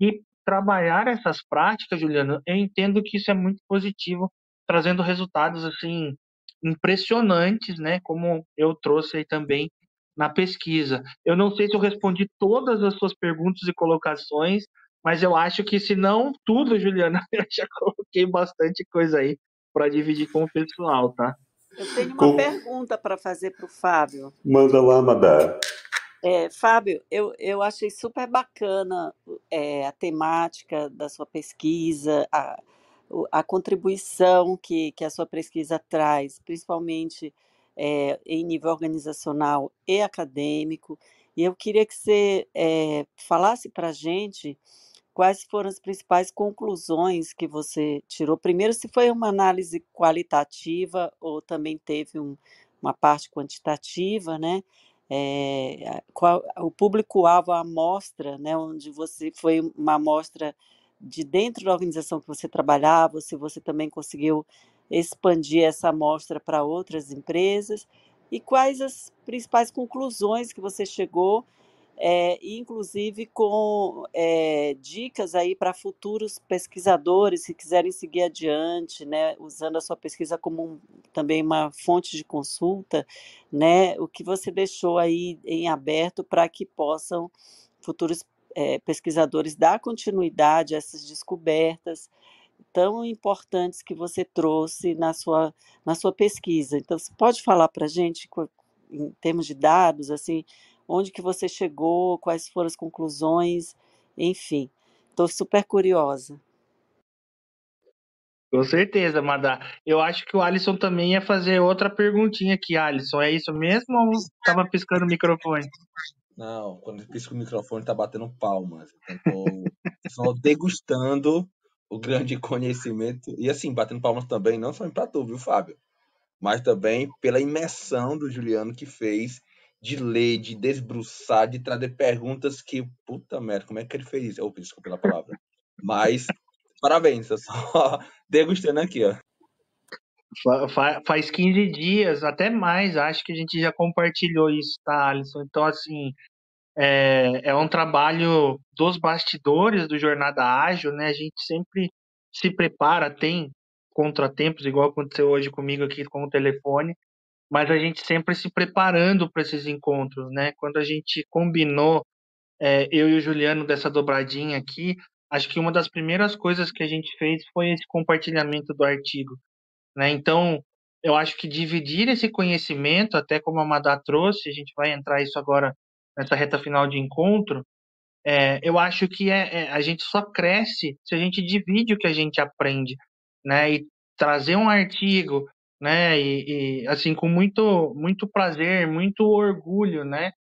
e trabalhar essas práticas, Juliana, eu entendo que isso é muito positivo, trazendo resultados assim impressionantes, né? Como eu trouxe aí também na pesquisa. Eu não sei se eu respondi todas as suas perguntas e colocações, mas eu acho que se não tudo, <laughs> Juliana, eu já coloquei bastante coisa aí para dividir com o pessoal, tá? Eu tenho uma com... pergunta para fazer para o Fábio. Manda lá, Madá. É, Fábio, eu, eu achei super bacana é, a temática da sua pesquisa, a, a contribuição que, que a sua pesquisa traz, principalmente é, em nível organizacional e acadêmico. E eu queria que você é, falasse para a gente quais foram as principais conclusões que você tirou. Primeiro, se foi uma análise qualitativa ou também teve um, uma parte quantitativa, né? É, qual, o público-alvo, a amostra, né, onde você foi uma amostra de dentro da organização que você trabalhava, se você também conseguiu expandir essa amostra para outras empresas? E quais as principais conclusões que você chegou, é, inclusive com é, dicas aí para futuros pesquisadores que quiserem seguir adiante, né, usando a sua pesquisa como um, também uma fonte de consulta, né, o que você deixou aí em aberto para que possam futuros é, pesquisadores dar continuidade a essas descobertas tão importantes que você trouxe na sua, na sua pesquisa. Então, você pode falar para a gente em termos de dados, assim, onde que você chegou, quais foram as conclusões, enfim. Estou super curiosa. Com certeza, Madá. Eu acho que o Alisson também ia fazer outra perguntinha aqui, Alisson. É isso mesmo ou estava piscando o microfone? Não, quando pisca o microfone tá batendo palmas. Então, só degustando o grande <laughs> conhecimento. E assim, batendo palmas também, não só para tu, viu, Fábio? Mas também pela imersão do Juliano que fez de ler, de desbruçar, de trazer perguntas que, puta merda, como é que ele fez isso? Oh, desculpa pela palavra. Mas Parabéns, eu só <laughs> degustando aqui, ó. Faz 15 dias, até mais, acho que a gente já compartilhou isso, tá, Alisson? Então, assim, é, é um trabalho dos bastidores do Jornada Ágil, né? A gente sempre se prepara, tem contratempos, igual aconteceu hoje comigo aqui com o telefone, mas a gente sempre se preparando para esses encontros, né? Quando a gente combinou, é, eu e o Juliano, dessa dobradinha aqui, acho que uma das primeiras coisas que a gente fez foi esse compartilhamento do artigo. Né? Então, eu acho que dividir esse conhecimento, até como a Madá trouxe, a gente vai entrar isso agora nessa reta final de encontro, é, eu acho que é, é, a gente só cresce se a gente divide o que a gente aprende, né? E trazer um artigo, né? E, e assim com muito muito prazer, muito orgulho, né?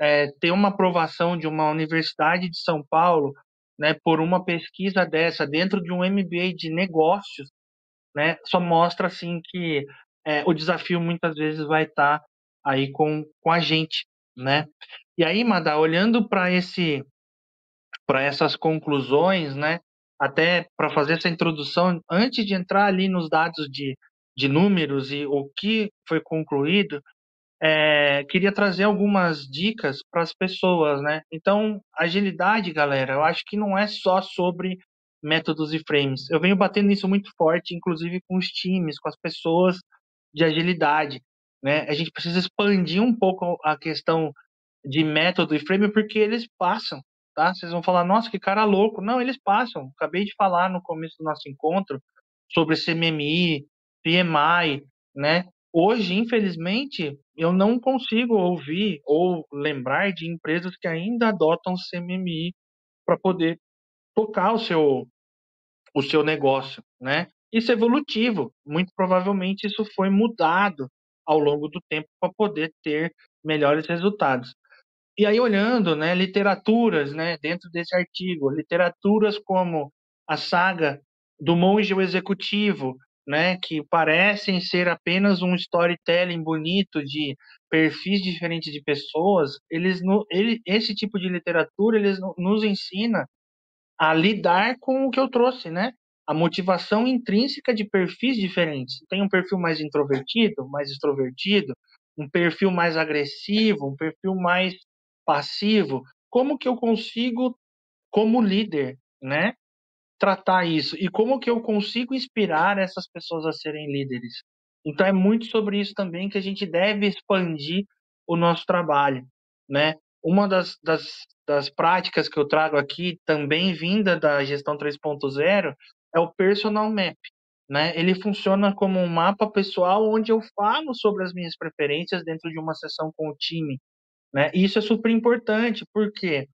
É, ter uma aprovação de uma universidade de São Paulo né, por uma pesquisa dessa dentro de um MBA de negócios, né, só mostra assim que é, o desafio muitas vezes vai estar tá aí com, com a gente, né? E aí, Madá, olhando para esse para essas conclusões, né, até para fazer essa introdução, antes de entrar ali nos dados de, de números e o que foi concluído, é, queria trazer algumas dicas para as pessoas, né? Então, agilidade, galera, eu acho que não é só sobre métodos e frames. Eu venho batendo nisso muito forte, inclusive com os times, com as pessoas de agilidade, né? A gente precisa expandir um pouco a questão de método e frame porque eles passam, tá? Vocês vão falar, nossa, que cara louco. Não, eles passam. Acabei de falar no começo do nosso encontro sobre CMMI, PMI, né? Hoje, infelizmente, eu não consigo ouvir ou lembrar de empresas que ainda adotam CMMI para poder tocar o seu o seu negócio, né? Isso é evolutivo. Muito provavelmente isso foi mudado ao longo do tempo para poder ter melhores resultados. E aí olhando, né, literaturas, né, dentro desse artigo, literaturas como a saga do monge executivo, né, que parecem ser apenas um storytelling bonito de perfis diferentes de pessoas, eles ele, esse tipo de literatura eles nos ensina a lidar com o que eu trouxe, né? A motivação intrínseca de perfis diferentes. Tem um perfil mais introvertido, mais extrovertido, um perfil mais agressivo, um perfil mais passivo. Como que eu consigo, como líder, né, tratar isso e como que eu consigo inspirar essas pessoas a serem líderes. Então é muito sobre isso também que a gente deve expandir o nosso trabalho, né? Uma das, das, das práticas que eu trago aqui, também vinda da gestão 3.0, é o personal map, né? Ele funciona como um mapa pessoal onde eu falo sobre as minhas preferências dentro de uma sessão com o time, né? E isso é super importante, porque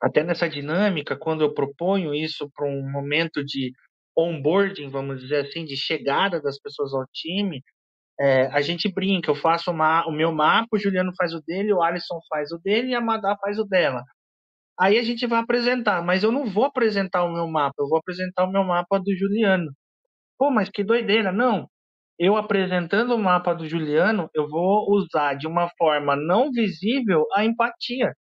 até nessa dinâmica, quando eu proponho isso para um momento de onboarding, vamos dizer assim, de chegada das pessoas ao time, é, a gente brinca, eu faço uma, o meu mapa, o Juliano faz o dele, o Alisson faz o dele e a Madá faz o dela. Aí a gente vai apresentar, mas eu não vou apresentar o meu mapa, eu vou apresentar o meu mapa do Juliano. Pô, mas que doideira. Não, eu apresentando o mapa do Juliano, eu vou usar de uma forma não visível a empatia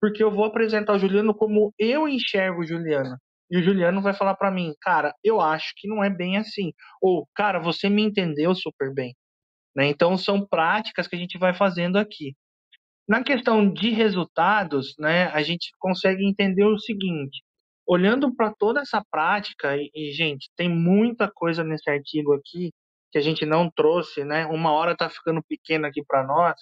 porque eu vou apresentar o Juliano como eu enxergo o Juliano. E o Juliano vai falar para mim, cara, eu acho que não é bem assim. Ou, cara, você me entendeu super bem. Né? Então, são práticas que a gente vai fazendo aqui. Na questão de resultados, né, a gente consegue entender o seguinte: olhando para toda essa prática, e, e, gente, tem muita coisa nesse artigo aqui que a gente não trouxe, né? Uma hora está ficando pequena aqui para nós,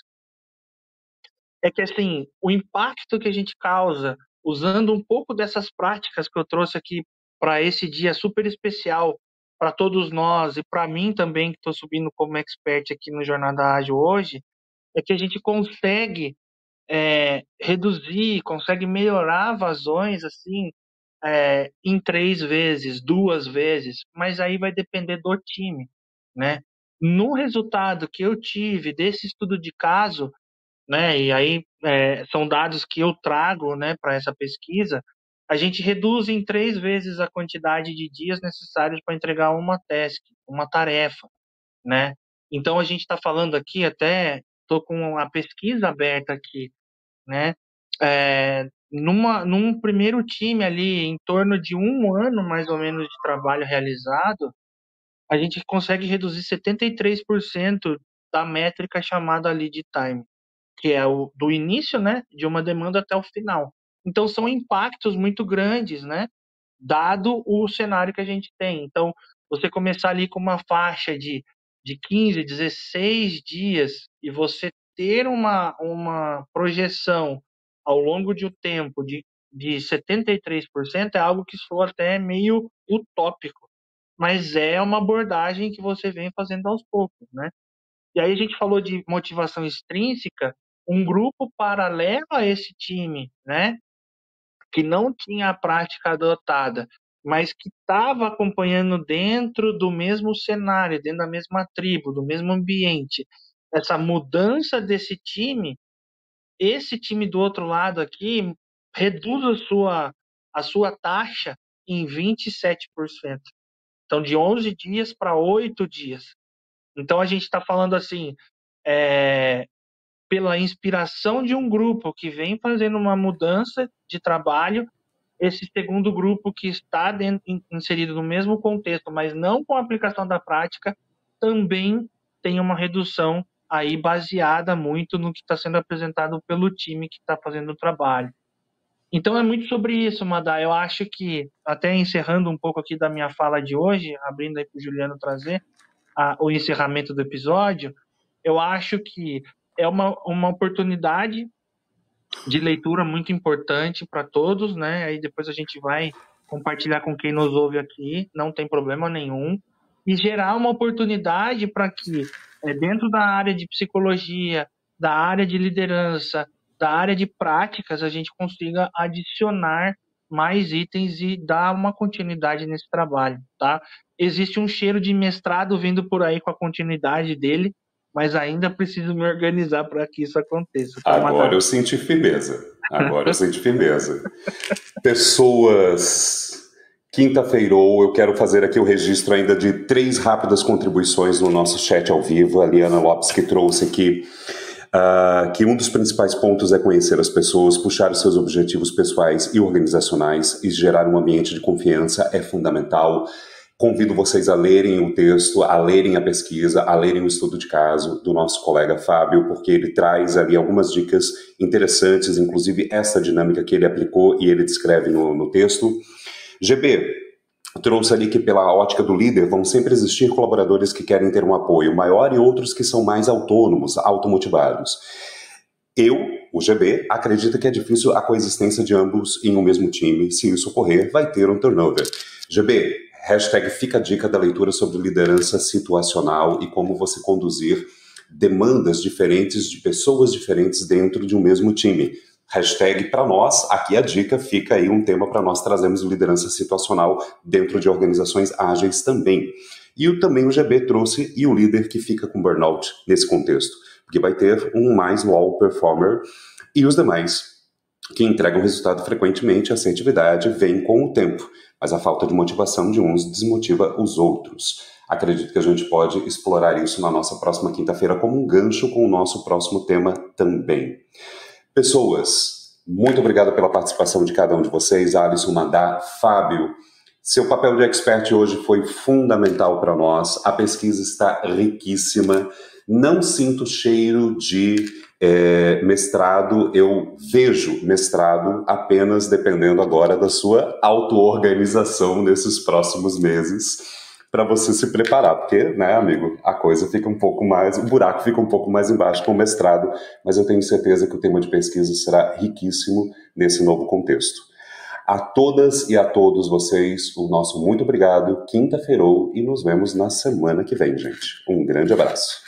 é que assim, o impacto que a gente causa usando um pouco dessas práticas que eu trouxe aqui para esse dia super especial para todos nós e para mim também que estou subindo como expert aqui no Jornada Ágil hoje, é que a gente consegue é, reduzir, consegue melhorar vazões assim é, em três vezes, duas vezes, mas aí vai depender do time, né? No resultado que eu tive desse estudo de caso, né? E aí é, são dados que eu trago, né, para essa pesquisa. A gente reduz em três vezes a quantidade de dias necessários para entregar uma task, uma tarefa, né? Então a gente está falando aqui até estou com a pesquisa aberta aqui, né? É, numa, num primeiro time ali, em torno de um ano mais ou menos de trabalho realizado, a gente consegue reduzir 73% da métrica chamada lead time, que é o do início, né, de uma demanda até o final. Então são impactos muito grandes, né, dado o cenário que a gente tem. Então, você começar ali com uma faixa de, de 15, 16 dias e você ter uma, uma projeção ao longo de um tempo de, de 73% é algo que soa até meio utópico, mas é uma abordagem que você vem fazendo aos poucos, né? E aí a gente falou de motivação extrínseca, um grupo paralelo a esse time, né? Que não tinha a prática adotada, mas que estava acompanhando dentro do mesmo cenário, dentro da mesma tribo, do mesmo ambiente, essa mudança desse time esse time do outro lado aqui reduz a sua, a sua taxa em 27%. Então, de 11 dias para 8 dias. Então, a gente está falando assim, é, pela inspiração de um grupo que vem fazendo uma mudança de trabalho, esse segundo grupo que está dentro, inserido no mesmo contexto, mas não com a aplicação da prática, também tem uma redução aí baseada muito no que está sendo apresentado pelo time que está fazendo o trabalho. Então é muito sobre isso, Madá. Eu acho que, até encerrando um pouco aqui da minha fala de hoje, abrindo aí para o Juliano trazer a, o encerramento do episódio, eu acho que é uma, uma oportunidade de leitura muito importante para todos, né? Aí depois a gente vai compartilhar com quem nos ouve aqui, não tem problema nenhum, e gerar uma oportunidade para que é, dentro da área de psicologia, da área de liderança, da área de práticas, a gente consiga adicionar mais itens e dar uma continuidade nesse trabalho, tá? Existe um cheiro de mestrado vindo por aí com a continuidade dele, mas ainda preciso me organizar para que isso aconteça. Tá, Agora eu senti firmeza. Agora eu senti firmeza. Pessoas Quinta-feira, eu quero fazer aqui o registro ainda de três rápidas contribuições no nosso chat ao vivo. A Liana Lopes que trouxe aqui uh, que um dos principais pontos é conhecer as pessoas, puxar os seus objetivos pessoais e organizacionais e gerar um ambiente de confiança é fundamental. Convido vocês a lerem o texto, a lerem a pesquisa, a lerem o estudo de caso do nosso colega Fábio, porque ele traz ali algumas dicas interessantes, inclusive essa dinâmica que ele aplicou e ele descreve no, no texto. GB, trouxe ali que pela ótica do líder vão sempre existir colaboradores que querem ter um apoio maior e outros que são mais autônomos, automotivados. Eu, o GB, acredito que é difícil a coexistência de ambos em um mesmo time. Se isso ocorrer, vai ter um turnover. GB, hashtag fica a dica da leitura sobre liderança situacional e como você conduzir demandas diferentes de pessoas diferentes dentro de um mesmo time. Hashtag para nós, aqui a dica, fica aí um tema para nós trazermos liderança situacional dentro de organizações ágeis também. E o, também o GB trouxe e o líder que fica com burnout nesse contexto, porque vai ter um mais wall performer e os demais que entregam resultado frequentemente, a assertividade vem com o tempo, mas a falta de motivação de uns desmotiva os outros. Acredito que a gente pode explorar isso na nossa próxima quinta-feira como um gancho com o nosso próximo tema também. Pessoas, muito obrigado pela participação de cada um de vocês, Alisson Mandar, Fábio. Seu papel de expert hoje foi fundamental para nós. A pesquisa está riquíssima. Não sinto cheiro de é, mestrado, eu vejo mestrado apenas dependendo agora da sua auto-organização nesses próximos meses para você se preparar, porque, né, amigo, a coisa fica um pouco mais, o buraco fica um pouco mais embaixo com o mestrado, mas eu tenho certeza que o tema de pesquisa será riquíssimo nesse novo contexto. A todas e a todos vocês, o nosso muito obrigado, quinta-feira e nos vemos na semana que vem, gente. Um grande abraço.